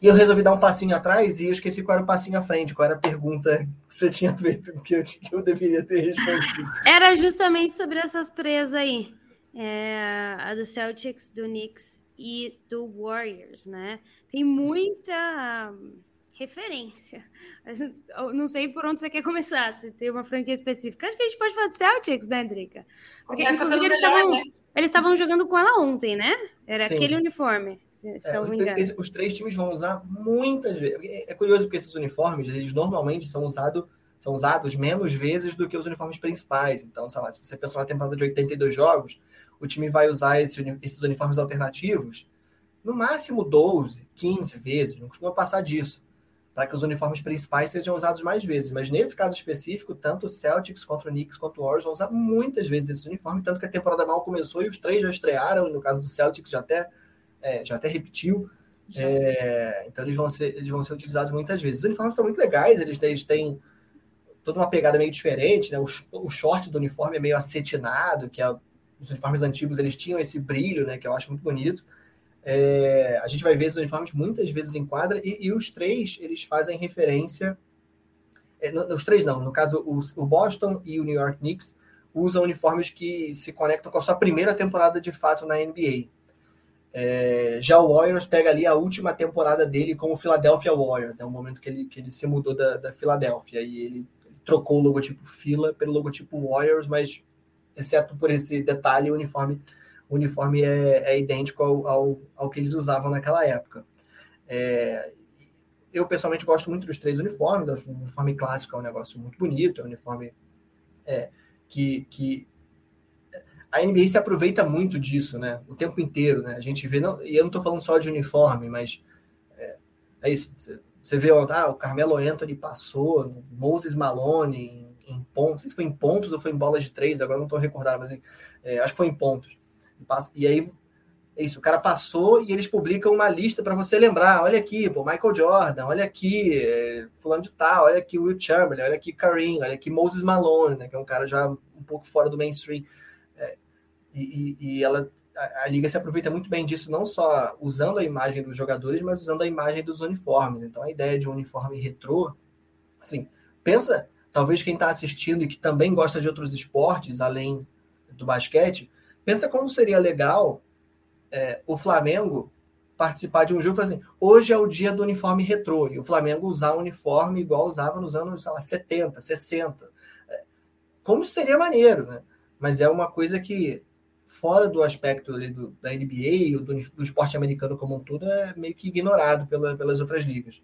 e eu resolvi dar um passinho atrás e eu esqueci qual era o passinho à frente, qual era a pergunta que você tinha feito que eu, que eu deveria ter respondido. Era justamente sobre essas três aí. É, a do Celtics, do Knicks e do Warriors, né? Tem muita referência. Eu não sei por onde você quer começar, se tem uma franquia específica. Acho que a gente pode falar do Celtics, né, Drica? Porque, Começa inclusive, eles estavam né? jogando com ela ontem, né? Era Sim. aquele uniforme, se, se É, eu os, não me engano. esses- os três times vão usar muitas vezes. É curioso porque esses uniformes, eles normalmente são, usado, são usados menos vezes do que os uniformes principais. Então, sei lá, se você pensar na temporada de 82 jogos, o time vai usar esse esses uniformes alternativos no máximo 12, 15 vezes, não costuma passar disso, para que os uniformes principais sejam usados mais vezes. Mas nesse caso específico, tanto o Celtics quanto o Knicks quanto o Warriors vão usar muitas vezes esse uniforme, tanto que a temporada mal começou e os três já estrearam, no caso do Celtics já até, é, já até repetiu. É, então eles vão, ser, eles vão ser utilizados muitas vezes. Os uniformes são muito legais, eles, eles têm toda uma pegada meio diferente, né? O, o short do uniforme é meio acetinado, que é, os uniformes antigos eles tinham esse brilho, né? Que eu acho muito bonito. É, a gente vai ver esses uniformes muitas vezes em quadra e, e os três eles fazem referência. é, no- os três não, no caso os- o Boston e o New York Knicks usam uniformes que se conectam com a sua primeira temporada de fato na NBA. É, já o Warriors pega ali a última temporada dele como Philadelphia Warriors, é o momento que ele, que ele se mudou da, da Filadélfia e ele, trocou o logotipo Fila pelo logotipo Warriors, mas exceto por esse detalhe, o uniforme, o uniforme é, é idêntico ao, ao, ao que eles usavam naquela época. É, eu pessoalmente gosto muito dos três uniformes, o uniforme clássico é um negócio muito bonito, é um uniforme é, que, que a NBA se aproveita muito disso, né? O tempo inteiro, né? A gente vê, não, e eu não estou falando só de uniforme, mas é, é isso. Você, você vê, ah, o Carmelo Anthony passou, Moses Malone em, em pontos, se foi em pontos ou foi em bolas de três, agora não estou recordando, mas é, acho que foi em pontos. E, e aí, é isso, o cara passou e eles publicam uma lista para você lembrar. Olha aqui, pô, Michael Jordan, olha aqui, é, fulano de tal, olha aqui Will Chamberlain, olha aqui Kareem, olha aqui Moses Malone, né, que é um cara já um pouco fora do mainstream. E, e- e ela, a, a liga se aproveita muito bem disso, não só usando a imagem dos jogadores, mas usando a imagem dos uniformes. Então a ideia de um uniforme retrô, assim, pensa, talvez quem está assistindo e que também gosta de outros esportes, além do basquete, pensa como seria legal é, o Flamengo participar de um jogo e falar assim, hoje é o dia do uniforme retrô, e o Flamengo usar um uniforme igual usava nos anos, sei lá, 70, 60. É, como seria maneiro, né? Mas é uma coisa que, fora do aspecto ali do, da NBA ou do, do esporte americano como um todo, é meio que ignorado pela, pelas outras ligas.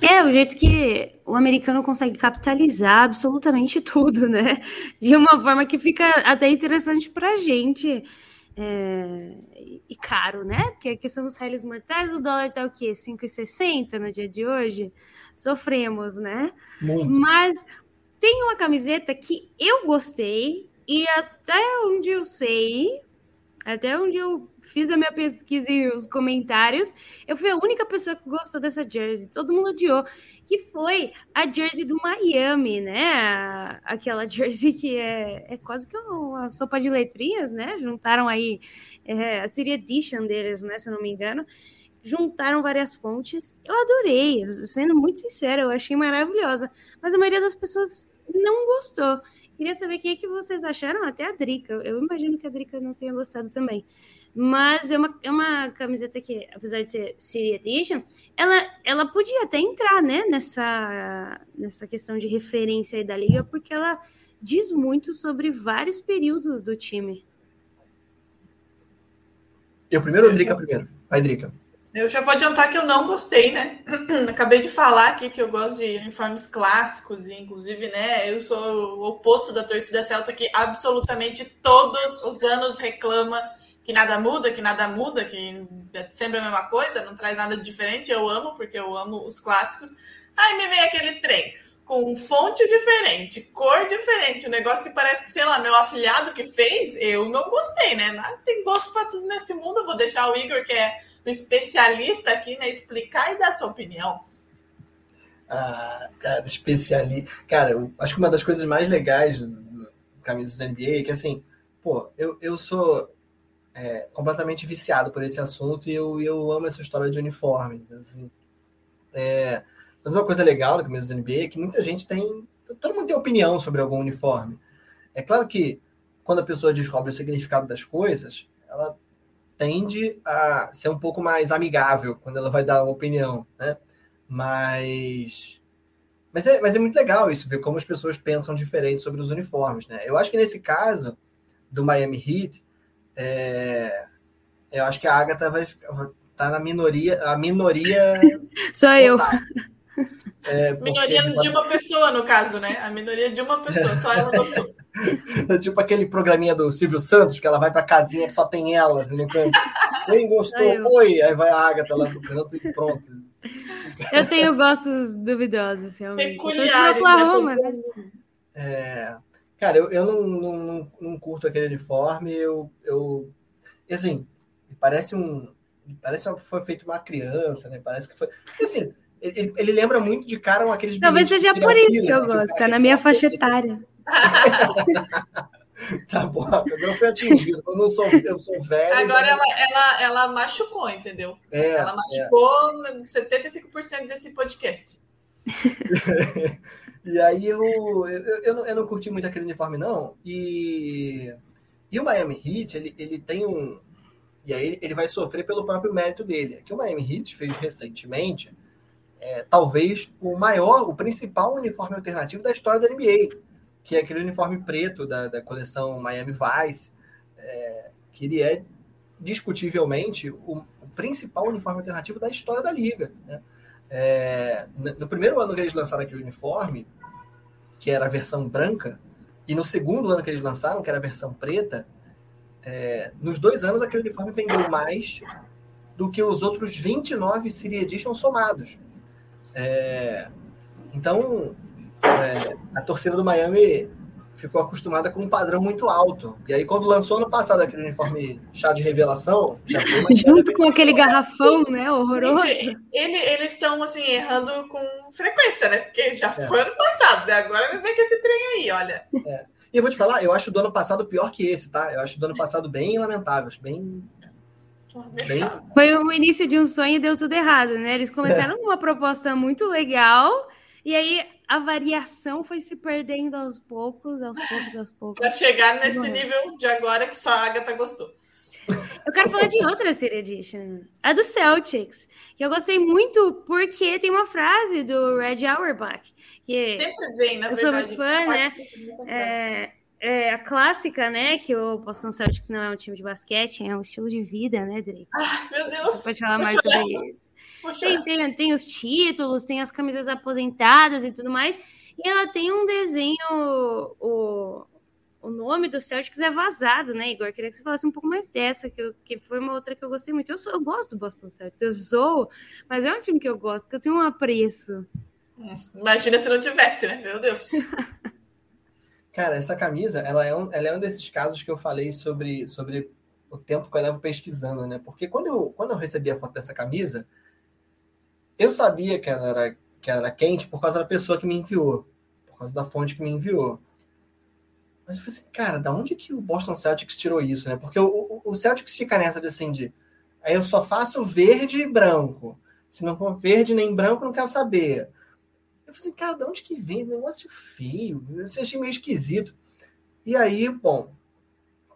É, o jeito que o americano consegue capitalizar absolutamente tudo, né? De uma forma que fica até interessante pra gente. É, E caro, né? Porque a questão dos réis mortais, o dólar tá o quê? 5,60 no dia de hoje? Sofremos, né? Muito. Mas tem uma camiseta que eu gostei e até onde eu sei, até onde eu fiz a minha pesquisa e os comentários, eu fui a única pessoa que gostou dessa jersey. Todo mundo odiou. Que foi a jersey do Miami, né? Aquela jersey que é, é quase que uma sopa de letrinhas, né? Juntaram aí é, a City Edition deles, né? Se não me engano juntaram várias fontes. Eu adorei, sendo muito sincera, eu achei maravilhosa. Mas a maioria das pessoas não gostou. Queria saber o que, é que vocês acharam, até a Drica. Eu imagino que a Drica não tenha gostado também. Mas é uma, é uma camiseta que, apesar de ser City Edition, ela, ela podia até entrar né, nessa, nessa questão de referência aí da liga, porque ela diz muito sobre vários períodos do time. Eu primeiro ou Drica primeiro? Vai, Drica. Eu já vou adiantar que eu não gostei, né? Acabei de falar aqui que eu gosto de uniformes clássicos, e inclusive, né, eu sou o oposto da torcida celta que absolutamente todos os anos reclama que nada muda, que nada muda, que é sempre a mesma coisa, não traz nada diferente. Eu amo, porque eu amo os clássicos. Aí me vem aquele trem com fonte diferente, cor diferente, um negócio que parece que, sei lá, meu afilhado que fez, eu não gostei, né? Tem gosto para tudo nesse mundo. Eu vou deixar o Igor, que é um especialista aqui, né, explicar e dar sua opinião. Ah, cara, especialista. Cara, eu acho que uma das coisas mais legais do camisas da NBA é que, assim, pô, eu, eu sou é, completamente viciado por esse assunto e eu, eu amo essa história de uniforme. Assim, é, mas uma coisa legal da camisa da NBA é que muita gente tem. Todo mundo tem opinião sobre algum uniforme. É claro que quando a pessoa descobre o significado das coisas, ela tende a ser um pouco mais amigável quando ela vai dar uma opinião, né? Mas, mas, é, mas é muito legal isso, ver como as pessoas pensam diferente sobre os uniformes, né? Eu acho que nesse caso do Miami Heat, é, eu acho que a Agatha vai estar tá na minoria, a minoria... Sou eu. É, minoria de uma pessoa, no caso, né? A minoria de uma pessoa, só ela gostou. É tipo aquele programinha do Silvio Santos, que ela vai pra casinha que só tem elas no canto. Quem gostou? Ai, Oi! Aí vai a Agatha lá pro canto e pronto. Eu tenho gostos duvidosos, realmente. Peculiares, Oklahoma, né? É, cara, eu, eu não, não, não, curto aquele uniforme. Eu, eu assim, parece um. Parece que foi feito uma criança, né? Parece que foi. Assim, ele, ele lembra muito de cara aqueles. Talvez seja por isso que eu gosto, tá na minha faixa etária. tá bom, agora foi atingido. Eu não sou, eu sou velho. Agora ela, ela, ela machucou, entendeu? É, ela machucou é. 75% desse podcast. e aí eu, eu, eu, não, eu não curti muito aquele uniforme, não. E, e o Miami Heat, ele, ele tem um. E aí ele vai sofrer pelo próprio mérito dele. É que o Miami Heat fez recentemente é, talvez o maior, o principal uniforme alternativo da história da NBA, que é aquele uniforme preto da, da coleção Miami Vice, é, que ele é discutivelmente o, o, principal uniforme alternativo da história da liga. Né? É, no primeiro ano que eles lançaram aquele uniforme, que era a versão branca, e no segundo ano que eles lançaram, que era a versão preta, é, nos dois anos aquele uniforme vendeu mais do que os outros 29 City Edition somados. É, então, é, a torcida do Miami ficou acostumada com um padrão muito alto. E aí, quando lançou ano passado aquele uniforme chá de revelação, já foi uma Junto com aquele garrafão, né? Horroroso. Gente, ele, eles estão, assim, errando com frequência, né? Porque já é. foi ano passado, né? Agora me vem com esse trem aí, olha. É. E eu vou te falar, eu acho o do ano passado pior que esse, tá? Eu acho o do ano passado bem lamentável, bem Bem... Foi o início de um sonho e deu tudo errado, né? Eles começaram com uma proposta muito legal e aí a variação foi se perdendo aos poucos, aos poucos, aos poucos. Para chegar nesse nível de agora que só a Agatha gostou. Eu quero falar de outra City Edition, a do Celtics, que eu gostei muito porque tem uma frase do Red Auerbach. Que Sempre vem, na eu verdade. Eu sou muito fã, né? É, é, a clássica, né? Que o Boston Celtics não é um time de basquete, é um estilo de vida, né, Drake? Ai, meu Deus! Você pode falar mais sobre isso. Tem, tem, tem, os títulos, tem as camisas aposentadas e tudo mais. E ela tem um desenho. O, o nome do Celtics é vazado, né, Igor? Queria que você falasse um pouco mais dessa, que, eu, que foi uma outra que eu gostei muito. Eu, sou, eu gosto do Boston Celtics, eu sou, mas é um time que eu gosto, que eu tenho um apreço. Imagina se não tivesse, né? Meu Deus. Cara, essa camisa, ela é um, ela é um desses casos que eu falei sobre, sobre o tempo que eu levo pesquisando, né? Porque quando eu, quando eu recebi a foto dessa camisa, eu sabia que ela era, que ela era quente por causa da pessoa que me enviou, por causa da fonte que me enviou. Mas eu falei assim, cara, da onde que o Boston Celtics tirou isso, né? Porque o, o, Celtics fica nessa de assim, de aí eu só faço verde e branco. Se não for verde nem branco, não quero saber. Eu falei assim, cara, de onde que vem negócio feio? Eu achei meio esquisito. E aí, bom,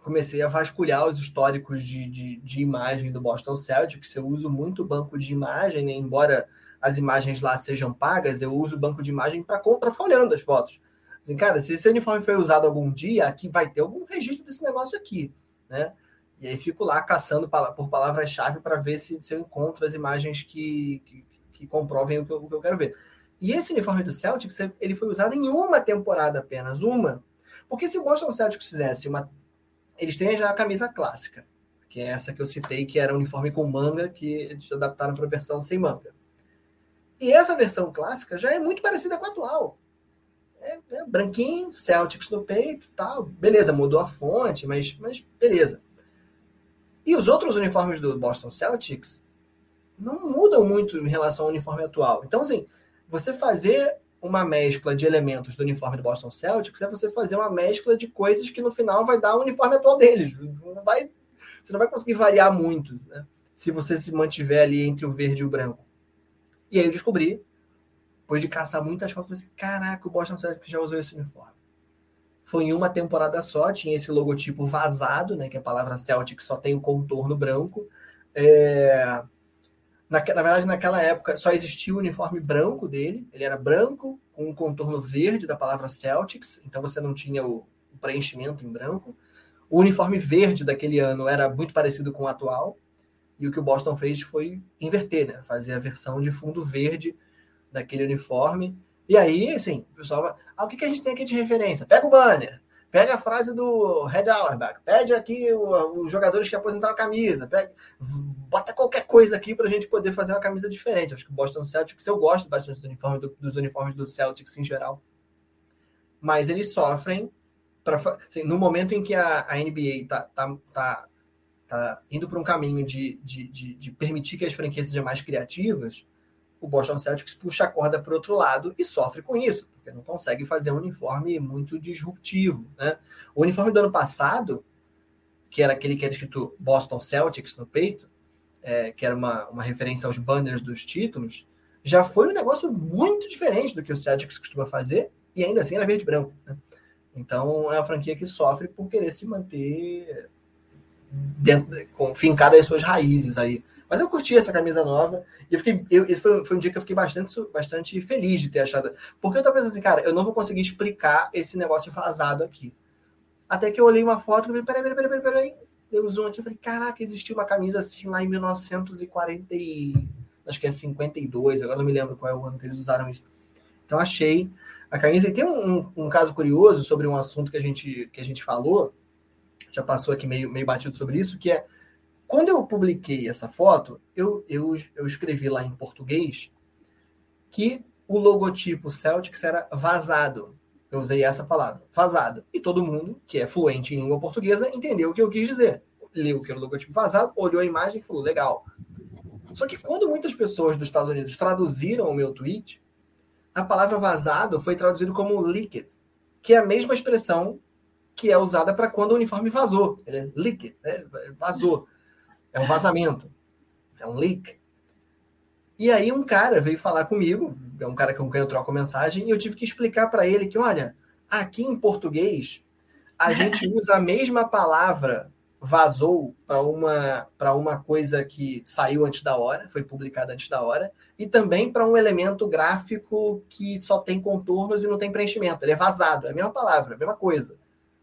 comecei a vasculhar os históricos de, de, de imagem do Boston Celtics. Eu uso muito banco de imagem, né? embora as imagens lá sejam pagas, eu uso banco de imagem para contrafolhando as fotos. Assim, cara, se esse uniforme foi usado algum dia, aqui vai ter algum registro desse negócio aqui, né? E aí fico lá caçando por palavras-chave para ver se, se, eu encontro as imagens que, que, que comprovem o que, eu, o que eu quero ver. E esse uniforme do Celtics, ele foi usado em uma temporada apenas, uma. Porque se o Boston Celtics fizesse uma eles têm já a camisa clássica, que é essa que eu citei, que era o uniforme com manga, que eles adaptaram para a versão sem manga. E essa versão clássica já é muito parecida com a atual. É, é branquinho, Celtics no peito, tal. Beleza, mudou a fonte, mas, mas beleza. E os outros uniformes do Boston Celtics não mudam muito em relação ao uniforme atual. Então, assim, você fazer uma mescla de elementos do uniforme do Boston Celtics é você fazer uma mescla de coisas que no final vai dar o uniforme atual deles. Não vai, você não vai conseguir variar muito né? se você se mantiver ali entre o verde e o branco. E aí eu descobri, depois de caçar muitas fotos, assim, caraca, o Boston Celtics já usou esse uniforme. Foi em uma temporada só, tinha esse logotipo vazado, né, que a palavra Celtic só tem o contorno branco. É... Na, na, verdade, naquela época só existia o uniforme branco dele. Ele era branco com um contorno verde da palavra Celtics, então você não tinha o, o preenchimento em branco. O uniforme verde daquele ano era muito parecido com o atual. E o que o Boston fez foi inverter, né? Fazer a versão de fundo verde daquele uniforme. E aí, assim, o pessoal vai, ah, o que, que a gente tem aqui de referência? Pega o banner, Pega a frase do Red Auerbach, pede aqui os jogadores que aposentaram a camisa, pega, bota qualquer coisa aqui para a gente poder fazer uma camisa diferente. Acho que o Boston Celtics, eu gosto bastante do uniforme, do, dos uniformes do Celtics em geral, mas eles sofrem pra, assim, no momento em que a, a NBA está tá, tá, tá indo para um caminho de, de, de, de permitir que as franquias sejam mais criativas, o Boston Celtics puxa a corda para o outro lado e sofre com isso porque não consegue fazer um uniforme muito disruptivo. Né? O uniforme do ano passado, que era aquele que era escrito Boston Celtics no peito, é, que era uma, uma referência aos banners dos títulos, já foi um negócio muito diferente do que o Celtics costuma fazer, e ainda assim era verde e branco. Né? Então é uma franquia que sofre por querer se manter dentro, com, fincada as suas raízes aí. Mas eu curti essa camisa nova. E eu fiquei. Eu, esse foi, foi, um dia que eu fiquei bastante, bastante feliz de ter achado. Porque eu tava pensando assim, cara, eu não vou conseguir explicar esse negócio vazado aqui. Até que eu olhei uma foto e falei, peraí, peraí, peraí, peraí. Dei um zoom aqui e falei, caraca, existiu uma camisa assim lá em 1940 e... Acho que é 52, agora não me lembro qual é o ano que eles usaram isso. Então achei a camisa. E tem um, um, um caso curioso sobre um assunto que a gente, que a gente falou, já passou aqui meio, meio batido sobre isso, que é quando eu publiquei essa foto, eu, eu, eu escrevi lá em português que o logotipo Celtics era vazado. Eu usei essa palavra, vazado. E todo mundo que é fluente em língua portuguesa entendeu o que eu quis dizer. Leu que era o logotipo vazado, olhou a imagem e falou: legal. Só que quando muitas pessoas dos Estados Unidos traduziram o meu tweet, a palavra vazado foi traduzido como leaked, que é a mesma expressão que é usada para quando o uniforme vazou. Ele é leaked, né? vazou. É um vazamento. É um leak. E aí um cara veio falar comigo, é um cara com quem eu troco mensagem, e eu tive que explicar para ele que, olha, aqui em português, a gente usa a mesma palavra vazou para uma, para uma coisa que saiu antes da hora, foi publicada antes da hora, e também para um elemento gráfico que só tem contornos e não tem preenchimento. Ele é vazado, é a mesma palavra, a mesma coisa.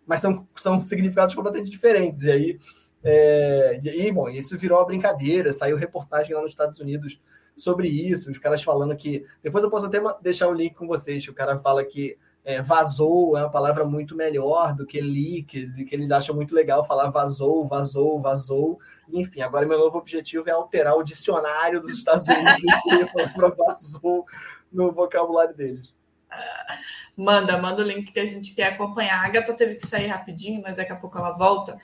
Mas são, são significados completamente diferentes. E aí é, e, bom, isso virou brincadeira, saiu reportagem lá nos Estados Unidos sobre isso, os caras falando que. Depois eu posso até deixar o link com vocês, o cara fala que é, vazou é uma palavra muito melhor do que leaks, e que eles acham muito legal falar vazou, vazou, vazou. Enfim, agora meu novo objetivo é alterar o dicionário dos Estados Unidos a palavra vazou no vocabulário deles. Manda, manda o link que a gente quer acompanhar. A Agatha teve que sair rapidinho, mas daqui a pouco ela volta.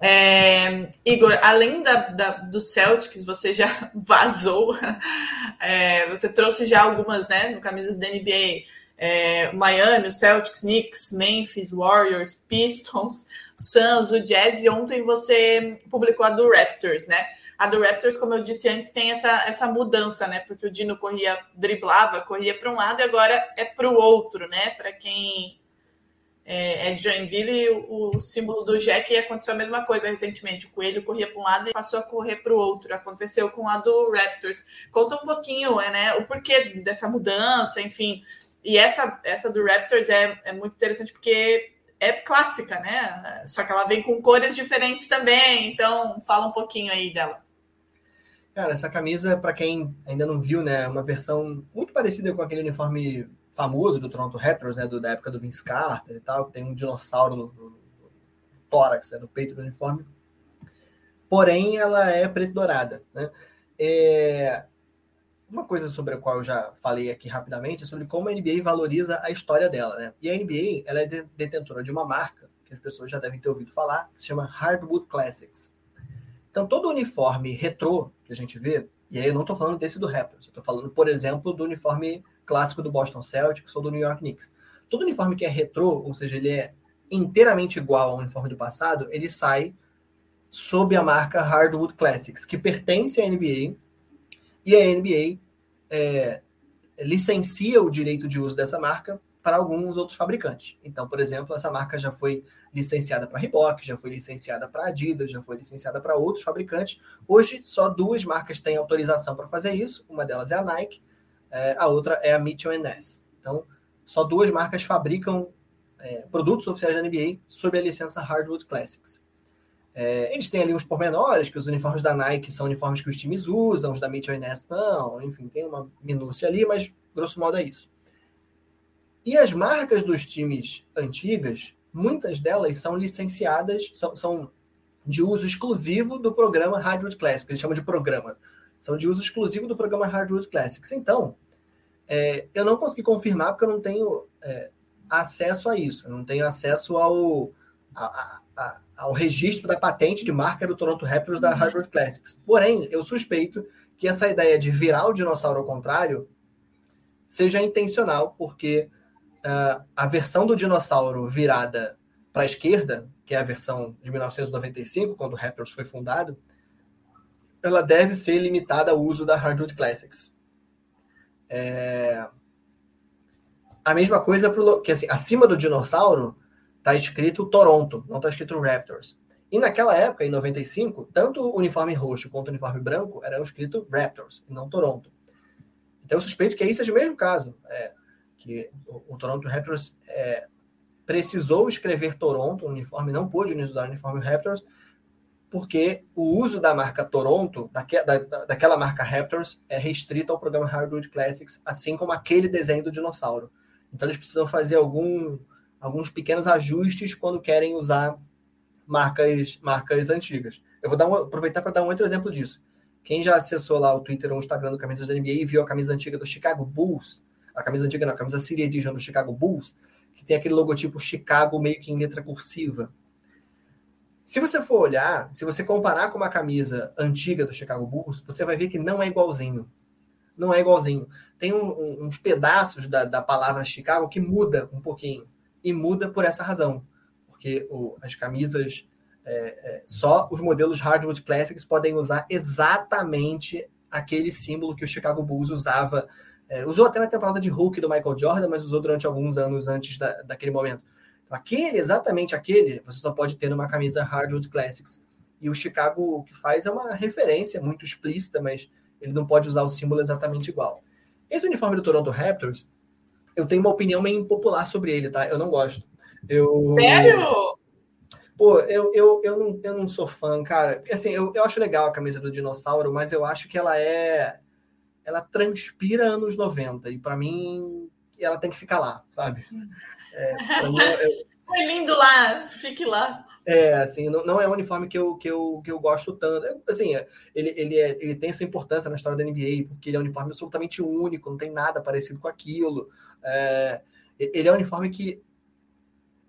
É, Igor, além da, da, do Celtics, você já vazou, é, você trouxe já algumas, né, no camisas da NBA, é, Miami, o Celtics, Knicks, Memphis, Warriors, Pistons, Suns, o Jazz, e ontem você publicou a do Raptors, né? A do Raptors, como eu disse antes, tem essa, essa mudança, né? Porque o Dino corria, driblava, corria para um lado e agora é para o outro, né? Para quem é, é de Joinville, o, o símbolo do Jack aconteceu a mesma coisa recentemente. O coelho corria para um lado e passou a correr para o outro. Aconteceu com a do Raptors. Conta um pouquinho, é, né? O porquê dessa mudança, enfim. E essa, essa do Raptors é, é muito interessante porque é clássica, né? Só que ela vem com cores diferentes também. Então, fala um pouquinho aí dela. Cara, essa camisa, para quem ainda não viu, né, é uma versão muito parecida com aquele uniforme famoso do Toronto Raptors, né, do, da época do Vince Carter e tal, que tem um dinossauro no, no, no tórax, né, no peito do uniforme. Porém, ela é preto dourada, né? É... Uma coisa sobre a qual eu já falei aqui rapidamente é sobre como a NBA valoriza a história dela, né? E a NBA, ela é detentora de uma marca que as pessoas já devem ter ouvido falar, que se chama Hardwood Classics. Então, todo uniforme retrô que a gente vê, e aí eu não estou falando desse do Raptors, eu estou falando, por exemplo, do uniforme clássico do Boston Celtics ou do New York Knicks. Todo uniforme que é retrô, ou seja, ele é inteiramente igual ao uniforme do passado, ele sai sob a marca Hardwood Classics, que pertence à NBA, e a NBA é, licencia o direito de uso dessa marca para alguns outros fabricantes. Então, por exemplo, essa marca já foi licenciada para Reebok, já foi licenciada para Adidas, já foi licenciada para outros fabricantes. Hoje, só duas marcas têm autorização para fazer isso. Uma delas é a Nike é, a outra é a Mitchell Ness. Então, só duas marcas fabricam é, produtos oficiais da NBA sob a licença Hardwood Classics. É, eles têm ali uns pormenores, que os uniformes da Nike são uniformes que os times usam, os da Mitchell Ness não, enfim, tem uma minúcia ali, mas grosso modo é isso. E as marcas dos times antigas, muitas delas são licenciadas, são, são de uso exclusivo do programa Hardwood Classics, eles chamam de programa são de uso exclusivo do programa Hardwood Classics. Então, é, eu não consegui confirmar porque eu não tenho é, acesso a isso, eu não tenho acesso ao, a, a, ao registro da patente de marca do Toronto Raptors da Hardwood Classics. Porém, eu suspeito que essa ideia de virar o dinossauro ao contrário seja intencional, porque uh, a versão do dinossauro virada para a esquerda, que é a versão de 1995, quando o Raptors foi fundado, ela deve ser limitada ao uso da Hardwood Classics. É... A mesma coisa pro, que assim, acima do dinossauro está escrito Toronto, não está escrito Raptors. E naquela época, em 95, tanto o uniforme roxo quanto o uniforme branco eram escrito Raptors, e não Toronto. Então eu suspeito que aí seja o mesmo caso, é, que o, o, Toronto Raptors é, precisou escrever Toronto, o uniforme não pôde usar o uniforme Raptors, porque o uso da marca Toronto, daque, da, daquela marca Raptors, é restrito ao programa Hardwood Classics, assim como aquele desenho do dinossauro. Então eles precisam fazer algum, alguns pequenos ajustes quando querem usar marcas, marcas antigas. Eu vou um, aproveitar para dar um outro exemplo disso. Quem já acessou lá o Twitter ou o Instagram do Camisas da NBA e viu a camisa antiga do Chicago Bulls, a camisa antiga não, a camisa City Edition do Chicago Bulls, que tem aquele logotipo Chicago meio que em letra cursiva. Se você for olhar, se você comparar com uma camisa antiga do Chicago Bulls, você vai ver que não é igualzinho. Não é igualzinho. Tem um, um, uns pedaços da, da palavra Chicago que muda um pouquinho. E muda por essa razão. Porque o, as camisas, é, é, só os modelos Hardwood Classics podem usar exatamente aquele símbolo que o Chicago Bulls usava. É, usou até na temporada de Hulk do Michael Jordan, mas usou durante alguns anos antes da, daquele momento. Aquele, exatamente aquele, você só pode ter numa camisa Hardwood Classics. E o Chicago o que faz é uma referência muito explícita, mas ele não pode usar o símbolo exatamente igual. Esse uniforme do Toronto Raptors, eu tenho uma opinião meio impopular sobre ele, tá? Eu não gosto. Eu... Sério? Pô, eu, eu, eu, não, eu não sou fã, cara. Assim, eu, eu acho legal a camisa do dinossauro, mas eu acho que ela é. Ela transpira anos 90. E para mim, ela tem que ficar lá, sabe? É, Foi lindo lá, fique lá. É, assim, não, não, é um uniforme que eu, que eu, que eu gosto tanto. É, assim, ele, ele, é, ele tem sua importância na história da NBA, porque ele é um uniforme absolutamente único, não tem nada parecido com aquilo. É, ele é um uniforme que,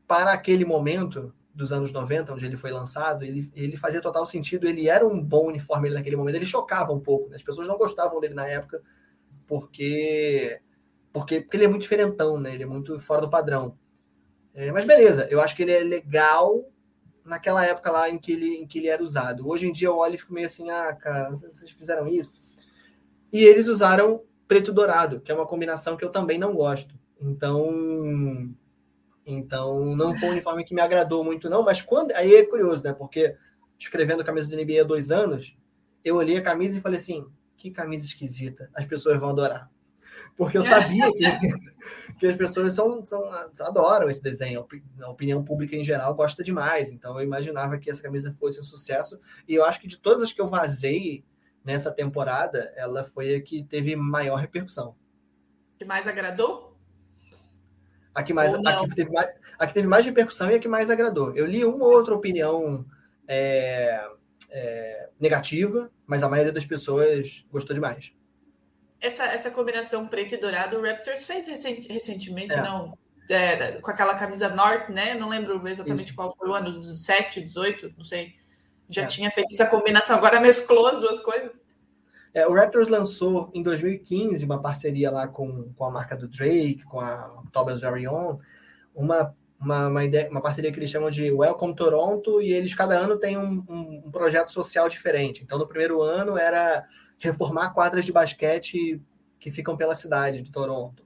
para aquele momento, dos anos 90, onde ele foi lançado, ele, ele fazia total sentido, ele era um bom uniforme naquele momento, ele chocava um pouco, né? as pessoas não gostavam dele na época, porque, porque, porque ele é muito diferentão, né? ele é muito fora do padrão. É, mas beleza, eu acho que ele é legal naquela época lá em que, ele, em que ele era usado. Hoje em dia eu olho e fico meio assim, ah, cara, vocês fizeram isso? E eles usaram preto dourado, que é uma combinação que eu também não gosto. Então, então não foi um uniforme que me agradou muito, não. Mas quando. Aí é curioso, né? Porque escrevendo camisa de NBA há dois anos, eu olhei a camisa e falei assim: que camisa esquisita, as pessoas vão adorar. Porque eu sabia que, que as pessoas são, são, adoram esse desenho, a opinião pública em geral gosta demais. Então eu imaginava que essa camisa fosse um sucesso. E eu acho que de todas as que eu vazei nessa temporada, ela foi a que teve maior repercussão. Que mais agradou? A que, mais, a, que teve mais, a que teve mais repercussão e a que mais agradou. Eu li uma ou outra opinião é, é, negativa, mas a maioria das pessoas gostou demais. Essa, essa combinação preto e dourado, o Raptors fez recentemente, é. não? É, com aquela camisa North, né? Não lembro exatamente Isso. qual foi o ano, 17, 18, não sei. Já é. tinha feito essa combinação, agora mesclou as duas coisas. É, o Raptors lançou em 2015 uma parceria lá com, com a marca do Drake, com a Tobias Very Own, uma, uma, uma, ideia, uma parceria que eles chamam de Welcome Toronto, e eles cada ano têm um, um, um projeto social diferente. Então, no primeiro ano era reformar quadras de basquete que ficam pela cidade de Toronto.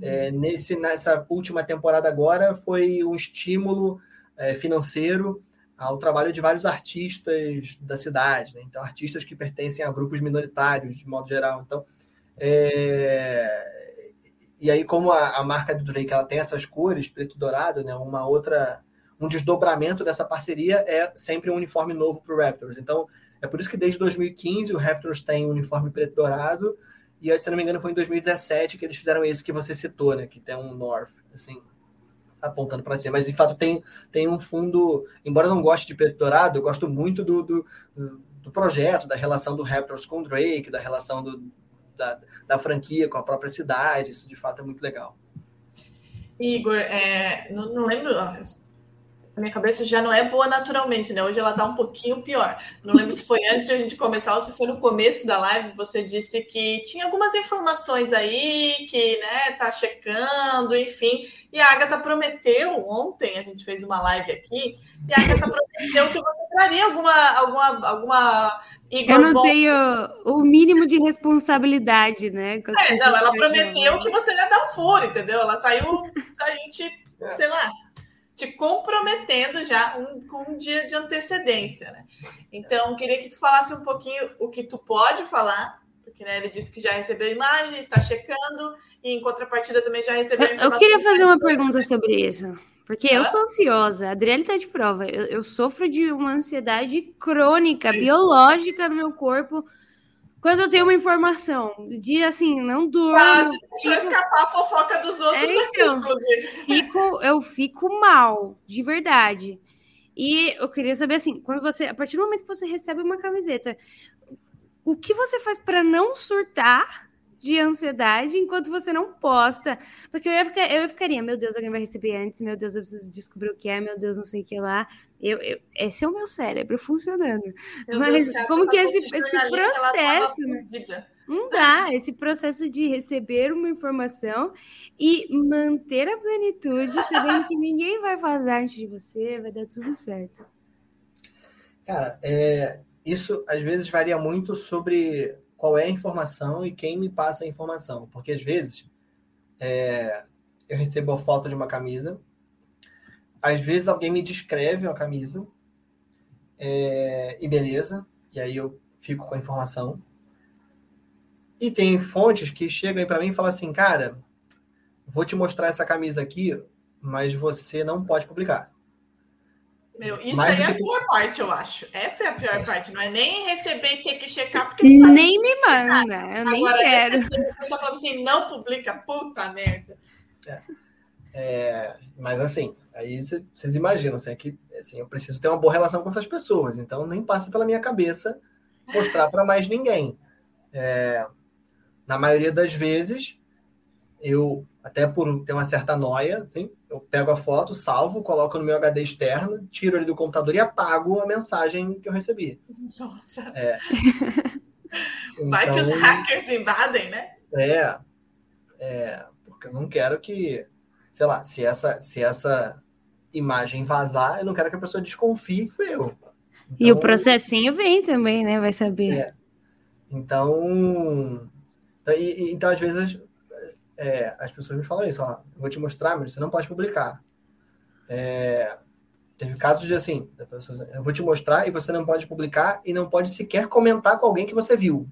É, uhum. nesse, nessa última temporada agora foi um estímulo é, financeiro ao trabalho de vários artistas da cidade, né? então artistas que pertencem a grupos minoritários de modo geral. Então, é... e aí como a, a, marca do Drake ela tem essas cores preto e dourado, né? Uma outra um desdobramento dessa parceria é sempre um uniforme novo para o Raptors. Então é por isso que desde 2015 o Raptors tem um uniforme preto e dourado e se não me engano foi em 2017 que eles fizeram esse que você citou, né? Que tem um North, assim apontando para cima, mas de fato tem, tem um fundo, embora eu não goste de preto dourado, eu gosto muito do, do, do projeto, da relação do Raptors com o Drake, da relação do, da, da franquia com a própria cidade, isso de fato é muito legal. Igor, é, não, não lembro, a minha cabeça já não é boa naturalmente, né? Hoje ela tá um pouquinho pior. Não lembro se foi antes de a gente começar ou se foi no começo da live. Você disse que tinha algumas informações aí, que, né, tá checando, enfim. E a Agatha prometeu ontem, a gente fez uma live aqui, e a Agatha prometeu que você traria alguma. alguma, alguma Igor Eu não Bom... tenho o mínimo de responsabilidade, né? É, não, ela prometeu que você ia dar um furo, entendeu? Ela saiu, a gente, sei lá te comprometendo já um, com um dia de antecedência, né? Então, queria que tu falasse um pouquinho o que tu pode falar, porque né, ele disse que já recebeu imagem, está checando, e em contrapartida também já recebeu Eu, eu queria fazer uma pergunta sobre isso. Porque eu sou ansiosa, a Adriele está de prova. Eu, eu, sofro de uma ansiedade crônica, isso. biológica no meu corpo quando eu tenho uma informação, de assim, não durmo. Ah, se fico... escapar a fofoca dos outros é, então, aqui, inclusive. Fico, eu fico mal, de verdade. E eu queria saber assim, quando você, a partir do momento que você recebe uma camiseta, o que você faz para não surtar de ansiedade enquanto você não posta. Porque eu ia, ficar, eu ficaria, meu Deus, alguém vai receber antes, meu Deus, eu preciso descobrir o que é, meu Deus, não sei o que lá. Eu, eu esse é o meu cérebro funcionando. Meu Mas Deus, como que esse, esse processo. Né? Não dá, esse processo de receber uma informação e manter a plenitude, sabendo que ninguém vai vazar antes de você, vai dar tudo certo. Cara, é, isso às vezes varia muito sobre qual é a informação e quem me passa a informação. Porque às vezes é, eu recebo a foto de uma camisa, às vezes alguém me descreve uma camisa, é, e beleza, e aí eu fico com a informação. E tem fontes que chegam para mim e falam assim, cara, vou te mostrar essa camisa aqui, mas você não pode publicar. Meu, isso Mais aí é a pior parte, eu acho. Essa é a pior parte. Não é nem receber e ter que checar, porque não Nem me manda, eu nem Agora, quero. A pessoa fala assim, não publica, puta merda. É. É, mas assim, aí vocês imaginam, assim, é que assim, eu preciso ter uma boa relação com essas pessoas, então nem passa pela minha cabeça mostrar para mais ninguém. É, na maioria das vezes, eu, até por ter uma certa noia, assim, eu pego a foto, salvo, coloco no meu HD externo, tiro ele do computador e apago a mensagem que eu recebi. Nossa. É. Vai que os Então, hackers invadem, né? É, é, porque eu não quero que, sei lá, se essa, se essa imagem vazar, eu não quero que a pessoa desconfie que fui eu. E o Então, processinho vem também, né? Vai saber. É. Então, e- e- então às vezes é, as pessoas me falam isso, ó, vou te mostrar, mas você não pode publicar. É, teve casos de assim, eu vou te mostrar e você não pode publicar e não pode sequer comentar com alguém que você viu.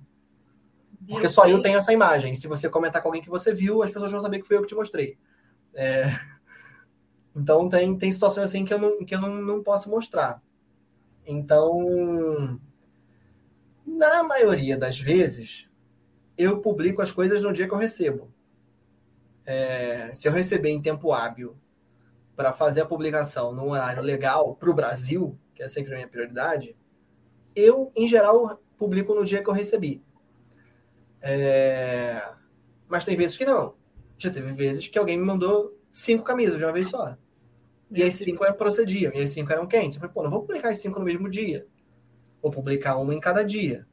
Porque só eu tenho essa imagem. Se você comentar com alguém que você viu, as pessoas vão saber que foi eu que te mostrei. É, Então tem, tem situações assim que eu não, que eu não, não posso mostrar. Então, na maioria das vezes, eu publico as coisas no dia que eu recebo. É, se eu receber em tempo hábil para fazer a publicação num horário legal para o Brasil, que é sempre a minha prioridade, eu, em geral, publico no dia que eu recebi. É, Mas tem vezes que não. Já teve vezes que alguém me mandou cinco camisas de uma vez só. E as cinco eram procediam, e as cinco eram quentes. Eu falei, pô, não vou publicar as cinco no mesmo dia. Vou publicar uma em cada dia.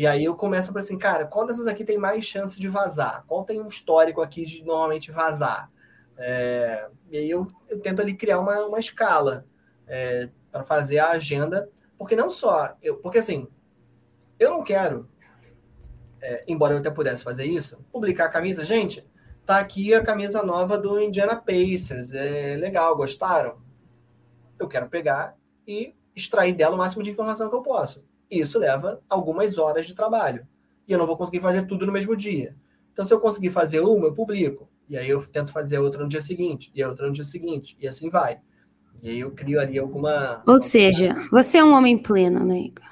E aí eu começo a assim, cara, qual dessas aqui tem mais chance de vazar? Qual tem um histórico aqui de normalmente vazar? É, E aí eu, eu tento ali criar uma, uma escala para fazer a agenda, porque não só, eu, porque assim, eu não quero, é, embora eu até pudesse fazer isso, publicar a camisa, gente, tá aqui a camisa nova do Indiana Pacers, é legal, gostaram? Eu quero pegar e extrair dela o máximo de informação que eu posso. Isso leva algumas horas de trabalho. E eu não vou conseguir fazer tudo no mesmo dia. Então, se eu conseguir fazer uma, eu publico. E aí eu tento fazer outra no dia seguinte, e a outra no dia seguinte, e assim vai. E aí eu crio ali alguma. Ou seja, você é um homem pleno, né, Igor?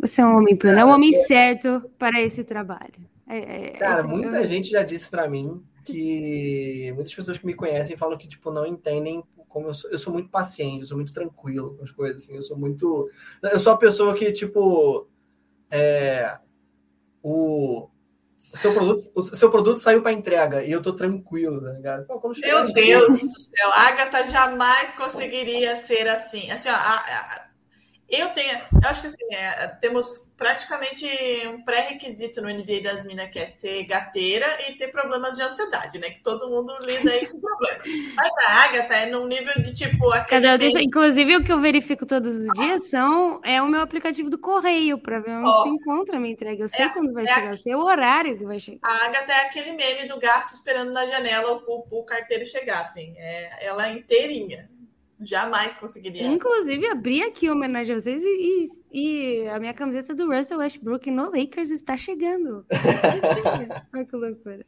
Você é um homem pleno, é o homem certo para esse trabalho. É, é, Cara, esse- muita eu- gente já disse pra mim que muitas pessoas que me conhecem falam que tipo não entendem como eu sou, eu sou muito paciente, eu sou muito tranquilo com as coisas assim, eu sou muito eu sou a pessoa que tipo é, o o seu produto, o seu produto saiu para entrega e eu tô tranquilo, tá ligado? Pô, Meu Deus do céu, a Agatha jamais conseguiria ser assim. Assim, ó, a- a- eu tenho, eu acho que assim, é, temos praticamente um pré-requisito no NBA das Minas que é ser gateira e ter problemas de ansiedade, né? Que todo mundo lida aí com problema. Mas a Agatha é num nível de tipo Cada inclusive, o que eu verifico todos os dias são é o meu aplicativo do correio para ver onde Ó. se encontra a minha entrega. Eu sei É- quando vai é chegar, eu sei o horário que vai chegar. A Agatha é aquele meme do gato esperando na janela o, o carteiro chegar, assim. É, ela é inteirinha. Jamais conseguiria. Inclusive, abri aqui em homenagem a vocês e, e- e a minha camiseta do Russell Westbrook no Lakers está chegando. Olha que loucura.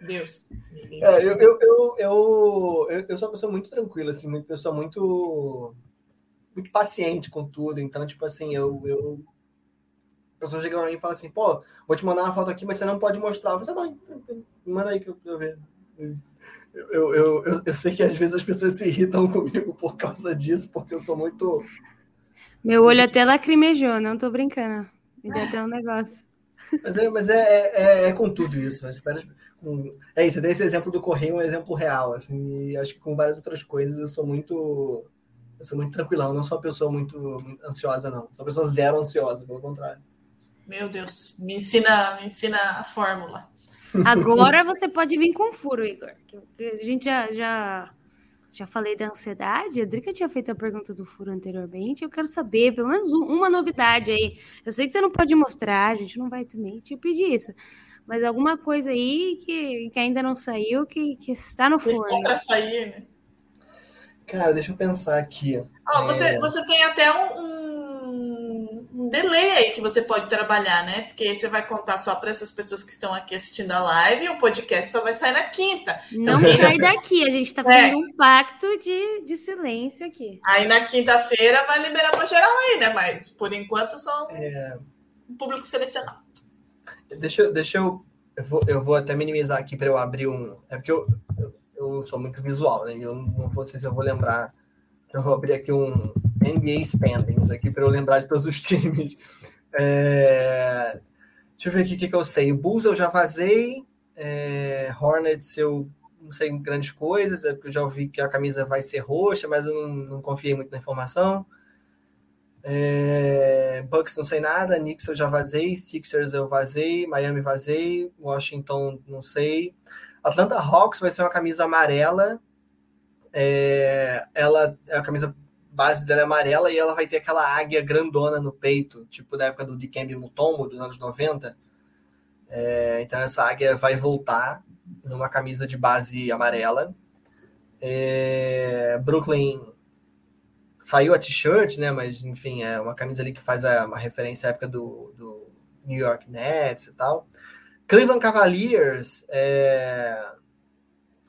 Deus. É, eu, eu, eu, eu, eu, eu sou uma pessoa muito tranquila, assim, uma pessoa muito, muito paciente com tudo. Então, tipo assim, eu. eu a pessoa chega pra mim e fala assim, pô, vou te mandar uma foto aqui, mas você não pode mostrar. Eu falo, tá bom, tranquilo, manda aí que eu, eu vejo. Eu, eu, eu, eu, sei que às vezes as pessoas se irritam comigo por causa disso, porque eu sou muito. Meu olho até lacrimejou, não tô brincando. Me deu até um negócio. Mas é, mas é, é, é com tudo isso. mas espera- com- É isso, eu dei esse exemplo do correio, um exemplo real, assim, e acho que com várias outras coisas eu sou muito. Eu sou muito tranquilão, eu não sou uma pessoa muito, muito ansiosa, não. Sou uma pessoa zero ansiosa, pelo contrário. Meu Deus. Me ensina, me ensina a fórmula. Agora você pode vir com furo, Igor. A gente já, já, já falei da ansiedade. A Drica tinha feito a pergunta do furo anteriormente. Eu quero saber, pelo menos um- uma novidade aí. Eu sei que você não pode mostrar, a gente não vai também te pedir isso. Mas alguma coisa aí que, que ainda não saiu, que, que está no Está forno. para sair, né? Cara, deixa eu pensar aqui. Você, É. você tem até um, um, um delay aí que você pode trabalhar, né? Porque você vai contar só para essas pessoas que estão aqui assistindo a live e o podcast só vai sair na quinta. Não Então, sai daqui, a gente está fazendo um pacto de, de silêncio aqui. Aí na quinta-feira vai liberar para geral aí, né? Mas por enquanto são um público selecionado. Deixa, eu- deixa eu. Eu vou, eu vou até minimizar aqui para eu abrir um. É porque eu, eu, eu sou muito visual, né? Eu não vou sei se eu vou lembrar. Eu vou abrir aqui um NBA Standings aqui para eu lembrar de todos os times. É, Deixa eu ver aqui o que, que eu sei. Bulls eu já vazei. É, Hornets, eu não sei grandes coisas, é porque eu já ouvi que a camisa vai ser roxa, mas eu não, não confiei muito na informação. É, Bucks não sei nada, Knicks eu já vazei, Sixers eu vazei, Miami vazei, Washington não sei. Atlanta Hawks vai ser uma camisa amarela. É, ela é a camisa base dela é amarela e ela vai ter aquela águia grandona no peito, tipo da época do Dikembe Mutombo, dos anos 90. É, então essa águia vai voltar numa camisa de base amarela. É, Brooklyn saiu a t-shirt, né? Mas enfim, é uma camisa ali que faz a, uma referência à época do, do New York Nets e tal. Cleveland Cavaliers, é,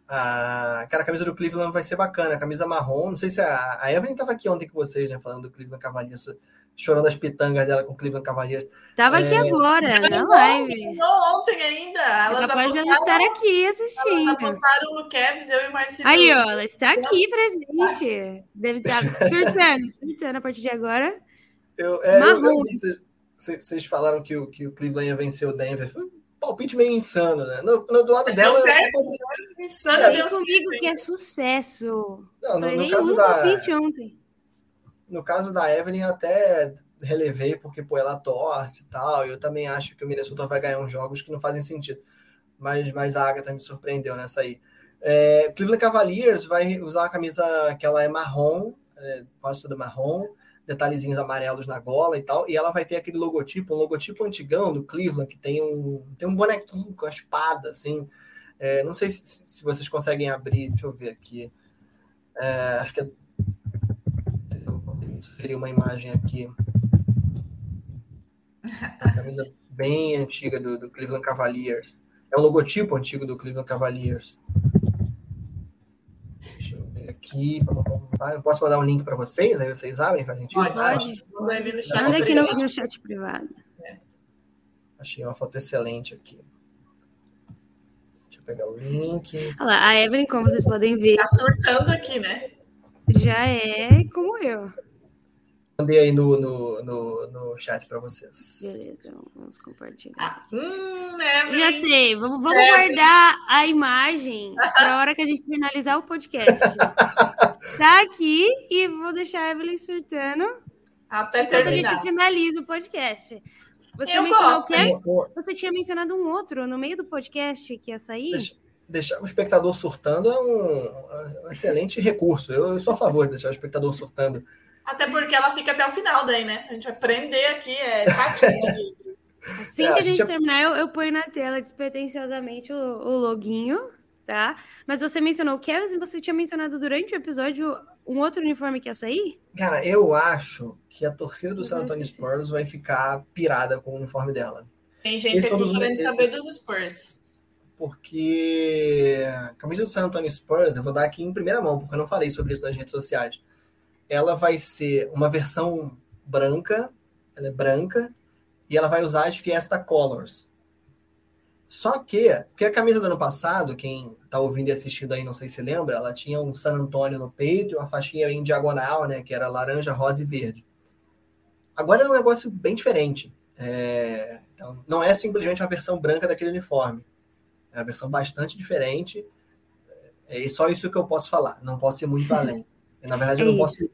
a, cara, a camisa do Cleveland vai ser bacana, a camisa marrom. Não sei se a, a Evelyn estava aqui ontem com vocês, né? Falando do Cleveland Cavaliers, chorando as pitangas dela com o Cleveland Cavaliers. Tava é... aqui agora, na live. Não, ontem ainda. Elas capaz de ela estar aqui assistindo. Elas apostaram no Cavs, eu e Marcelo. Aí, ó, ela está aqui presente. Deve estar surtando, surtando a partir de agora. Eu, é, marrom. Vocês falaram que o, que o Cleveland ia vencer o Denver. Palpite meio insano, né? No, no do lado dela. Certo, é, insano, é, comigo que é sucesso. Não, no, no caso um da, palpite ontem. No caso da Evelyn, até relevei, porque pô, ela torce e tal. Eu também acho que o Minnesota vai ganhar uns jogos que não fazem sentido. Mas, mas a Agatha me surpreendeu nessa aí. É, Cleveland Cavaliers vai usar a camisa que ela é marrom, é, quase toda marrom detalhezinhos amarelos na gola e tal, e ela vai ter aquele logotipo, um logotipo antigão do Cleveland, que tem um, tem um bonequinho com a espada, assim. É, não sei se, se, vocês conseguem abrir, deixa eu ver aqui. É, acho que é, sugerir uma imagem aqui. A camisa bem antiga do, do Cleveland Cavaliers. É o logotipo antigo do Cleveland Cavaliers aqui. Eu posso mandar um link para vocês, aí vocês abrem, faz sentido? Pode, pode. Manda aqui no, no chat privado. É. Achei uma foto excelente aqui. Deixa eu pegar o link. Olha lá, a Evelyn, como vocês podem ver. Tá surtando aqui, né? Já é como eu. Mandei aí no, no, no, no chat para vocês. Beleza, vamos compartilhar. Ah, hum, é, Já sei, vamos, vamos é, guardar a imagem para a hora que a gente finalizar o podcast. tá aqui e vou deixar a Evelyn surtando até terminar. a gente finaliza o podcast. Você Eu mencionou gosto. o que? Você tinha mencionado um outro no meio do podcast que ia sair? Deixa, deixar o espectador surtando é um, um excelente recurso. Eu, eu sou a favor de deixar o espectador surtando. Até porque ela fica até o final daí, né? A gente vai prender aqui, é Assim é, que a gente, a terminar, eu, eu ponho na tela despretensiosamente o, o loginho, tá? Mas você mencionou o Kevin, você tinha mencionado durante o episódio um outro uniforme que ia sair? Cara, eu acho que a torcida do San Antonio Spurs vai ficar pirada com o uniforme dela. Tem gente Esse aqui querendo saber dos Spurs. Porque a camisa do San Antonio Spurs, eu vou dar aqui em primeira mão, porque eu não falei sobre isso nas redes sociais ela vai ser uma versão branca, ela é branca, e ela vai usar as Fiesta Colors. Só que, porque a camisa do ano passado, quem está ouvindo e assistindo aí, não sei se lembra, ela tinha um San Antônio no peito uma faixinha em diagonal, né, que era laranja, rosa e verde. Agora é um negócio bem diferente. É, então, não é simplesmente uma versão branca daquele uniforme. É uma versão bastante diferente. É só isso que eu posso falar. Não posso ir muito além. Na verdade, é eu, não posso,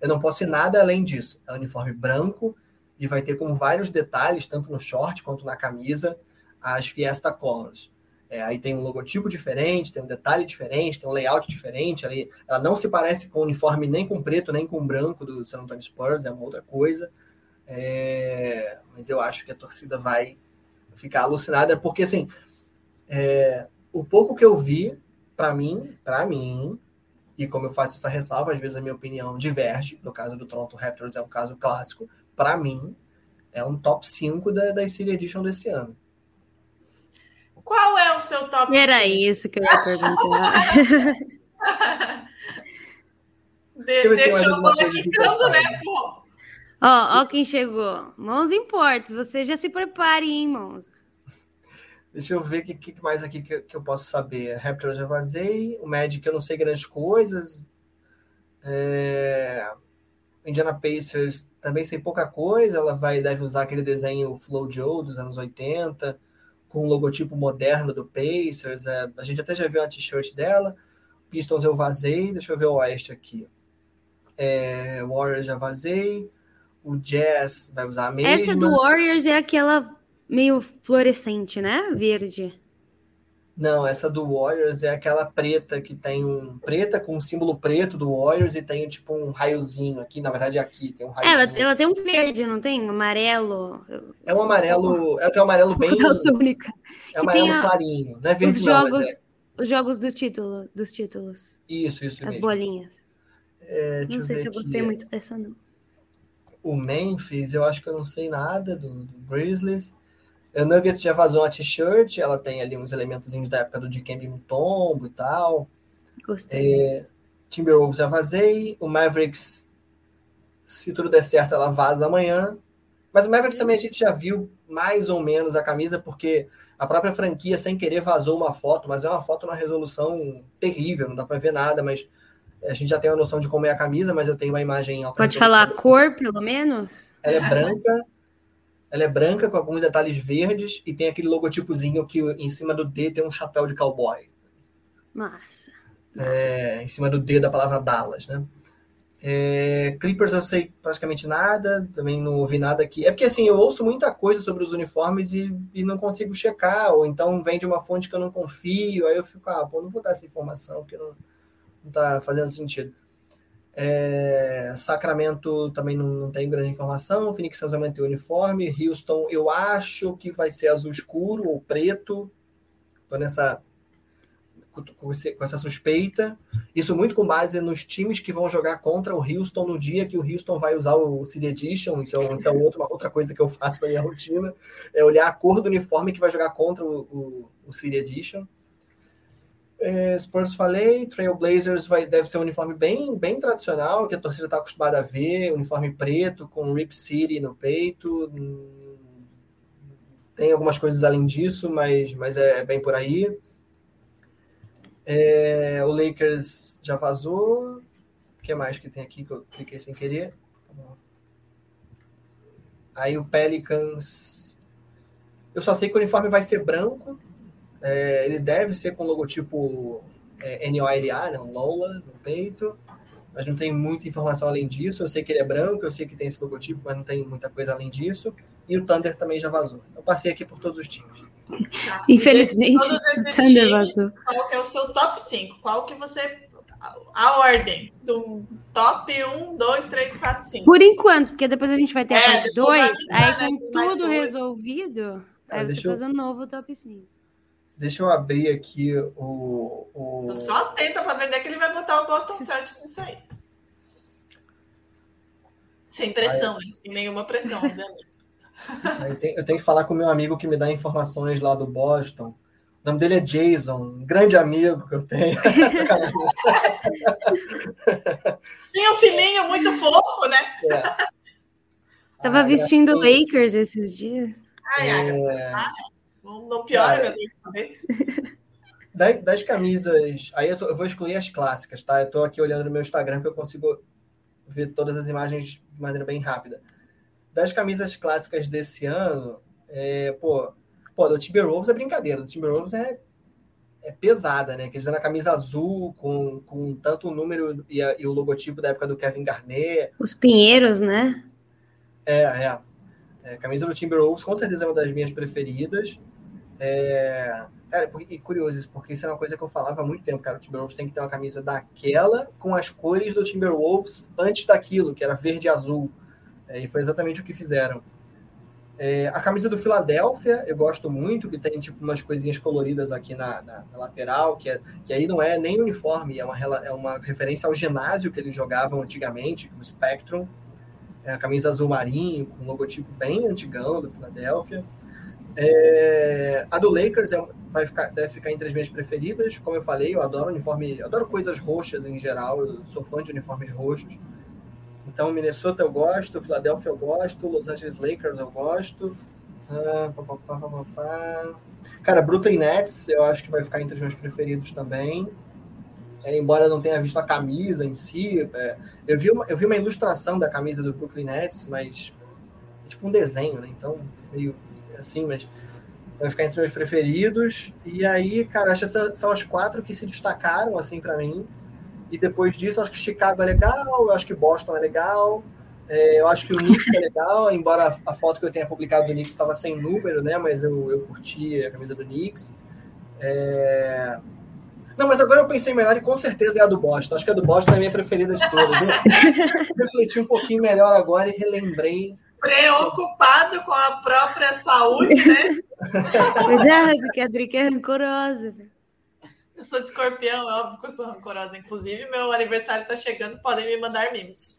eu não posso ir nada além disso. É um uniforme branco e vai ter com vários detalhes, tanto no short quanto na camisa, as Fiesta Colors. É, aí tem um logotipo diferente, tem um detalhe diferente, tem um layout diferente. Ali, ela não se parece com o uniforme nem com preto, nem com branco do San Antonio Spurs, é uma outra coisa. É, mas eu acho que a torcida vai ficar alucinada, porque assim, é, o pouco que eu vi, para mim, para mim, e como eu faço essa ressalva, às vezes a minha opinião diverge. No caso do Toronto Raptors, é um caso clássico. Para mim, é um top 5 da, da City Edition desse ano. Qual é o seu top Era 5? isso que eu ia perguntar. De, deixou o bola quicando, né, pô? Ó, ó quem chegou. Mãos importes. Você já se prepare, hein, mãos. Deixa eu ver o que, que, mais aqui que, que, eu posso saber. Raptor eu já vazei. O Magic eu não sei grandes coisas. É... Indiana Pacers também sei pouca coisa. Ela vai deve usar aquele desenho Flow Joe dos anos 80. com o logotipo moderno do Pacers. É, a gente até já viu a t-shirt dela. Pistons eu vazei, deixa eu ver o Oeste aqui. É, Warriors já vazei. O Jazz vai usar a mesma. Essa do Warriors é aquela meio fluorescente, né? Verde. Não, essa do Warriors é aquela preta que tem um preta com um símbolo preto do Warriors e tem tipo um raiozinho aqui, na verdade é aqui, tem um raiozinho. Ela, ela tem um verde, não tem? Um amarelo. É um amarelo, é que é um amarelo bem Daltônica. é um amarelo clarinho, não é verde Os não, jogos, é- os jogos do título, dos títulos. Isso, isso As mesmo. bolinhas. É, Não sei se eu gostei muito dessa, não. O Memphis, eu acho que eu não sei nada do, do Grizzlies. O Nuggets já vazou uma t-shirt, ela tem ali uns elementozinhos da época do Dikembe Mutombo e tal. Gostei. É, Timberwolves já vazei. O Mavericks, se tudo der certo, ela vaza amanhã. Mas o Mavericks também a gente já viu mais ou menos a camisa, porque a própria franquia, sem querer, vazou uma foto, mas é uma foto na resolução terrível, não dá para ver nada, mas a gente já tem uma noção de como é a camisa, mas eu tenho uma imagem alta Pode falar a cor, pelo menos? Ela é branca, ela é branca com alguns detalhes verdes e tem aquele logotipozinho que em cima do D tem um chapéu de cowboy. Massa. É, em cima do D da palavra Dallas, né? É, Clippers eu sei praticamente nada, também não ouvi nada aqui. É porque assim, eu ouço muita coisa sobre os uniformes e, e não consigo checar, ou então vem de uma fonte que eu não confio, aí eu fico, ah, pô, não vou dar essa informação, porque não, não tá fazendo sentido. É, Sacramento também não, não tem grande informação. Phoenix Suns vai manter o uniforme. Houston, eu acho que vai ser azul escuro ou preto. Tô nessa com, esse- com essa suspeita. Isso muito com base nos times que vão jogar contra o Houston no dia que o Houston vai usar o City Edition. Isso é, isso é outra, outra coisa que eu faço na minha rotina. É olhar a cor do uniforme que vai jogar contra o, o, o City Edition. É, Spurs falei, Trailblazers vai, deve ser um uniforme bem, bem tradicional, que a torcida está acostumada a ver, uniforme preto com Rip City no peito. Hum, Tem algumas coisas além disso, mas, mas é bem por aí. É, o Lakers já vazou. O que mais que tem aqui que eu cliquei sem querer? Aí o Pelicans. Eu só sei que o uniforme vai ser branco. É, ele deve ser com logotipo é, NOLA, não Lola, no peito. Mas não tem muita informação além disso. Eu sei que ele é branco, eu sei que tem esse logotipo, mas não tem muita coisa além disso. E o Thunder também já vazou. Eu passei aqui por todos os times. Tá. Infelizmente, Todos esses o Thunder times, vazou. Qual que é o seu top 5? Qual que você. A ordem do top 1, 2, 3, 4, 5. Por enquanto, porque depois a gente vai ter É, a parte depois vai 2, mudar, aí né, com tudo resolvido, Ah, aí você deixa eu- faz um novo top 5. Deixa eu abrir aqui o. o... Tô só atenta pra ver onde é que ele vai botar o Boston Celtics nisso aí. Sem pressão, hein? Sem nenhuma pressão, obviamente. Eu tenho, eu tenho que falar com o meu amigo que me dá informações lá do Boston. O nome dele é Jason, um grande amigo que eu tenho. Sacanagem. Tinha um filhinho muito fofo, né? É. Tava Ah, vestindo gracinha. Lakers esses dias. Ai, É. Não, piora, Ah, meu Deus, talvez. Das, das camisas, aí eu, tô- eu vou excluir as clássicas, tá? Eu tô aqui olhando no meu Instagram que eu consigo ver todas as imagens de maneira bem rápida. Das camisas clássicas desse ano, é, pô, pô, do Timberwolves é brincadeira. Do Timberwolves é, é pesada, né? Que eles dão na camisa azul com, com tanto o número e, a- e o logotipo da época do Kevin Garnett. Os Pinheiros, né? É, é. É, a camisa do Timberwolves com certeza é uma das minhas preferidas. É, cara, e curioso isso, porque isso é uma coisa que eu falava há muito tempo, cara. O Timberwolves tem que ter uma camisa daquela com as cores do Timberwolves antes daquilo, que era verde e azul. É, e foi exatamente o que fizeram. É, a camisa do Philadelphia eu gosto muito, que tem tipo umas coisinhas coloridas aqui na, na- na lateral, que, é- que aí não é nem uniforme, é uma, é uma referência ao ginásio que eles jogavam antigamente, o Spectrum. É a camisa azul marinho, com um logotipo bem antigão do Philadelphia. É, a do Lakers é- vai ficar, deve ficar entre as minhas preferidas. Como eu falei, eu adoro uniforme, eu adoro coisas roxas em geral. Eu sou fã de uniformes roxos. Então, Minnesota eu gosto, Philadelphia eu gosto, Los Angeles Lakers eu gosto. Ah, pá, pá, pá. Cara, Brooklyn Nets eu acho que vai ficar entre os meus preferidos também. É, embora eu não tenha visto a camisa em si, é, eu, vi uma, eu vi uma ilustração da camisa do Brooklyn Nets, mas é tipo um desenho, né? Então, meio assim, mas vai ficar entre os meus preferidos. E aí, cara, acho que são as quatro que se destacaram, assim, para mim. E depois disso, acho que Chicago é legal, eu acho que Boston é legal, é, eu acho que o Knicks é legal, embora a, foto que eu tenha publicado do Knicks estava sem número, né? Mas eu, eu curti a camisa do Knicks. É... Não, mas agora eu pensei melhor e com certeza é a do Boston. Acho que a do Boston é a minha preferida de todas. Eu refleti um pouquinho melhor agora e relembrei. Preocupado com a própria saúde, né? Cuidado, que a Drica é rancorosa. Eu sou de escorpião, é óbvio que eu sou rancorosa. Inclusive, meu aniversário tá chegando, podem me mandar mimos.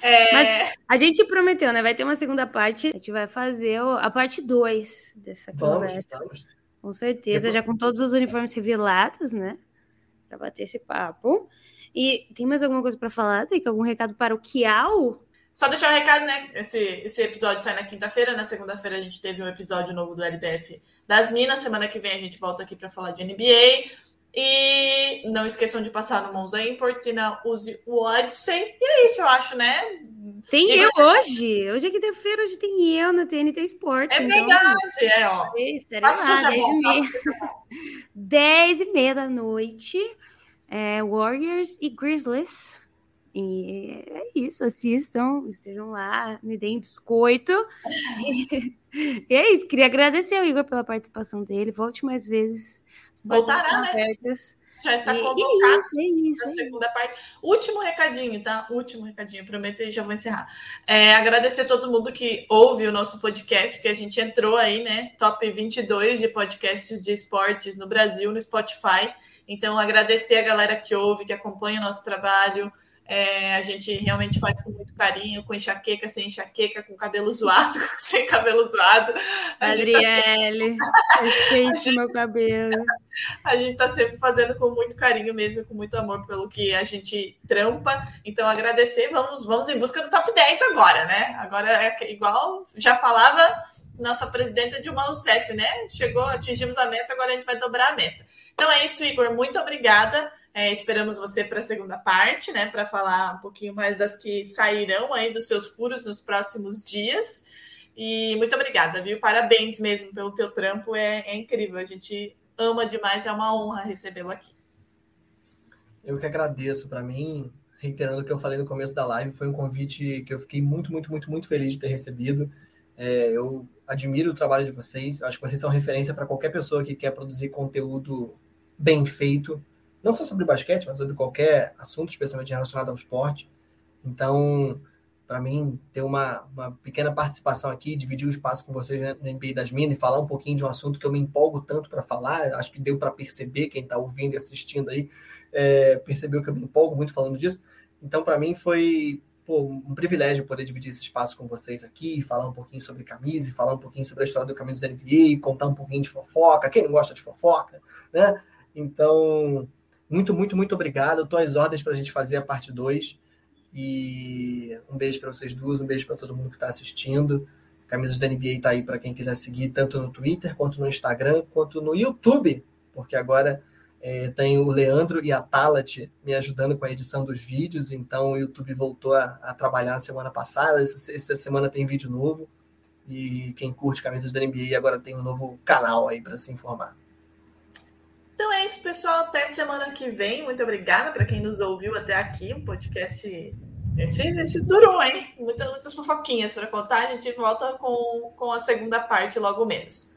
É... Mas a gente prometeu, né? Vai ter uma segunda parte. A gente vai fazer a parte 2 dessa vamos, conversa. Vamos. Com certeza, já com todos os uniformes revelados, né? Para bater esse papo. E tem mais alguma coisa para falar? Tem algum recado para o Kial? Só deixar um recado, né? Esse, esse episódio sai na quinta-feira. Na segunda-feira a gente teve um episódio novo do LBF das Minas. Semana que vem a gente volta aqui para falar de NBA. E não esqueçam de passar no Monza Imports e na use o Odyssey. E é isso, eu acho, né? Tem e eu hoje. Hoje é quinta-feira, hoje tem eu na TNT Sports. É então... verdade, é, ó. Estarei lá, 10 e meia. 10 e meia da noite. É, Warriors e Grizzlies. E é isso, assistam, estejam lá, me deem biscoito. e é isso, queria agradecer ao Igor pela participação dele. Volte mais vezes. Voltará, né? Abertas. Já está é convocado é isso, é isso, na segunda é parte. Último recadinho, tá? Último recadinho, prometo e já vou encerrar. É, agradecer a todo mundo que ouve o nosso podcast, porque a gente entrou aí, né? Top 22 de podcasts de esportes no Brasil, no Spotify. Então, agradecer a galera que ouve, que acompanha o nosso trabalho. É, a gente realmente faz com muito carinho, com enxaqueca, sem enxaqueca, com cabelo zoado, sem cabelo zoado. A Adriele, tá sempre... meu cabelo. A gente está sempre fazendo com muito carinho mesmo, com muito amor pelo que a gente trampa. Então, agradecer, vamos, vamos em busca do top 10 agora, né? Agora é igual já falava nossa presidenta Dilma Rousseff, né? Chegou, atingimos a meta, agora a gente vai dobrar a meta. Então é isso, Igor. Muito obrigada. É, esperamos você para a segunda parte, né? Para falar um pouquinho mais das que sairão aí dos seus furos nos próximos dias. E muito obrigada, viu? Parabéns mesmo pelo teu trampo. É, é incrível. A gente ama demais. É uma honra recebê-lo aqui. Eu que agradeço. Para mim, reiterando o que eu falei no começo da live, foi um convite que eu fiquei muito, muito, muito, muito feliz de ter recebido. É, eu admiro o trabalho de vocês. Acho que vocês são referência para qualquer pessoa que quer produzir conteúdo bem feito não só sobre basquete, mas sobre qualquer assunto, especialmente relacionado ao esporte. Então, para mim, ter uma, uma pequena participação aqui, dividir o espaço com vocês no NBA das Minas e falar um pouquinho de um assunto que eu me empolgo tanto para falar, acho que deu para perceber, quem está ouvindo e assistindo aí, é, percebeu que eu me empolgo muito falando disso. Então, para mim, foi pô, um privilégio poder dividir esse espaço com vocês aqui, falar um pouquinho sobre camisa, falar um pouquinho sobre a história do camisa da NBA, contar um pouquinho de fofoca, quem não gosta de fofoca, né? Então, muito, muito, muito obrigado. Estou às ordens para a gente fazer a parte 2. E um beijo para vocês duas, um beijo para todo mundo que está assistindo. Camisas da NBA está aí para quem quiser seguir, tanto no Twitter, quanto no Instagram, quanto no YouTube, porque agora é, tem o Leandro e a Talat me ajudando com a edição dos vídeos, então o YouTube voltou a, a trabalhar semana passada, essa, essa, semana tem vídeo novo, e quem curte camisas da NBA agora tem um novo canal aí para se informar. Então é isso, pessoal. Até semana que vem. Muito obrigada para quem nos ouviu até aqui. Um podcast. Esse, esse durou, hein? Muitas, muitas fofoquinhas para contar. A gente volta com, com a segunda parte logo menos.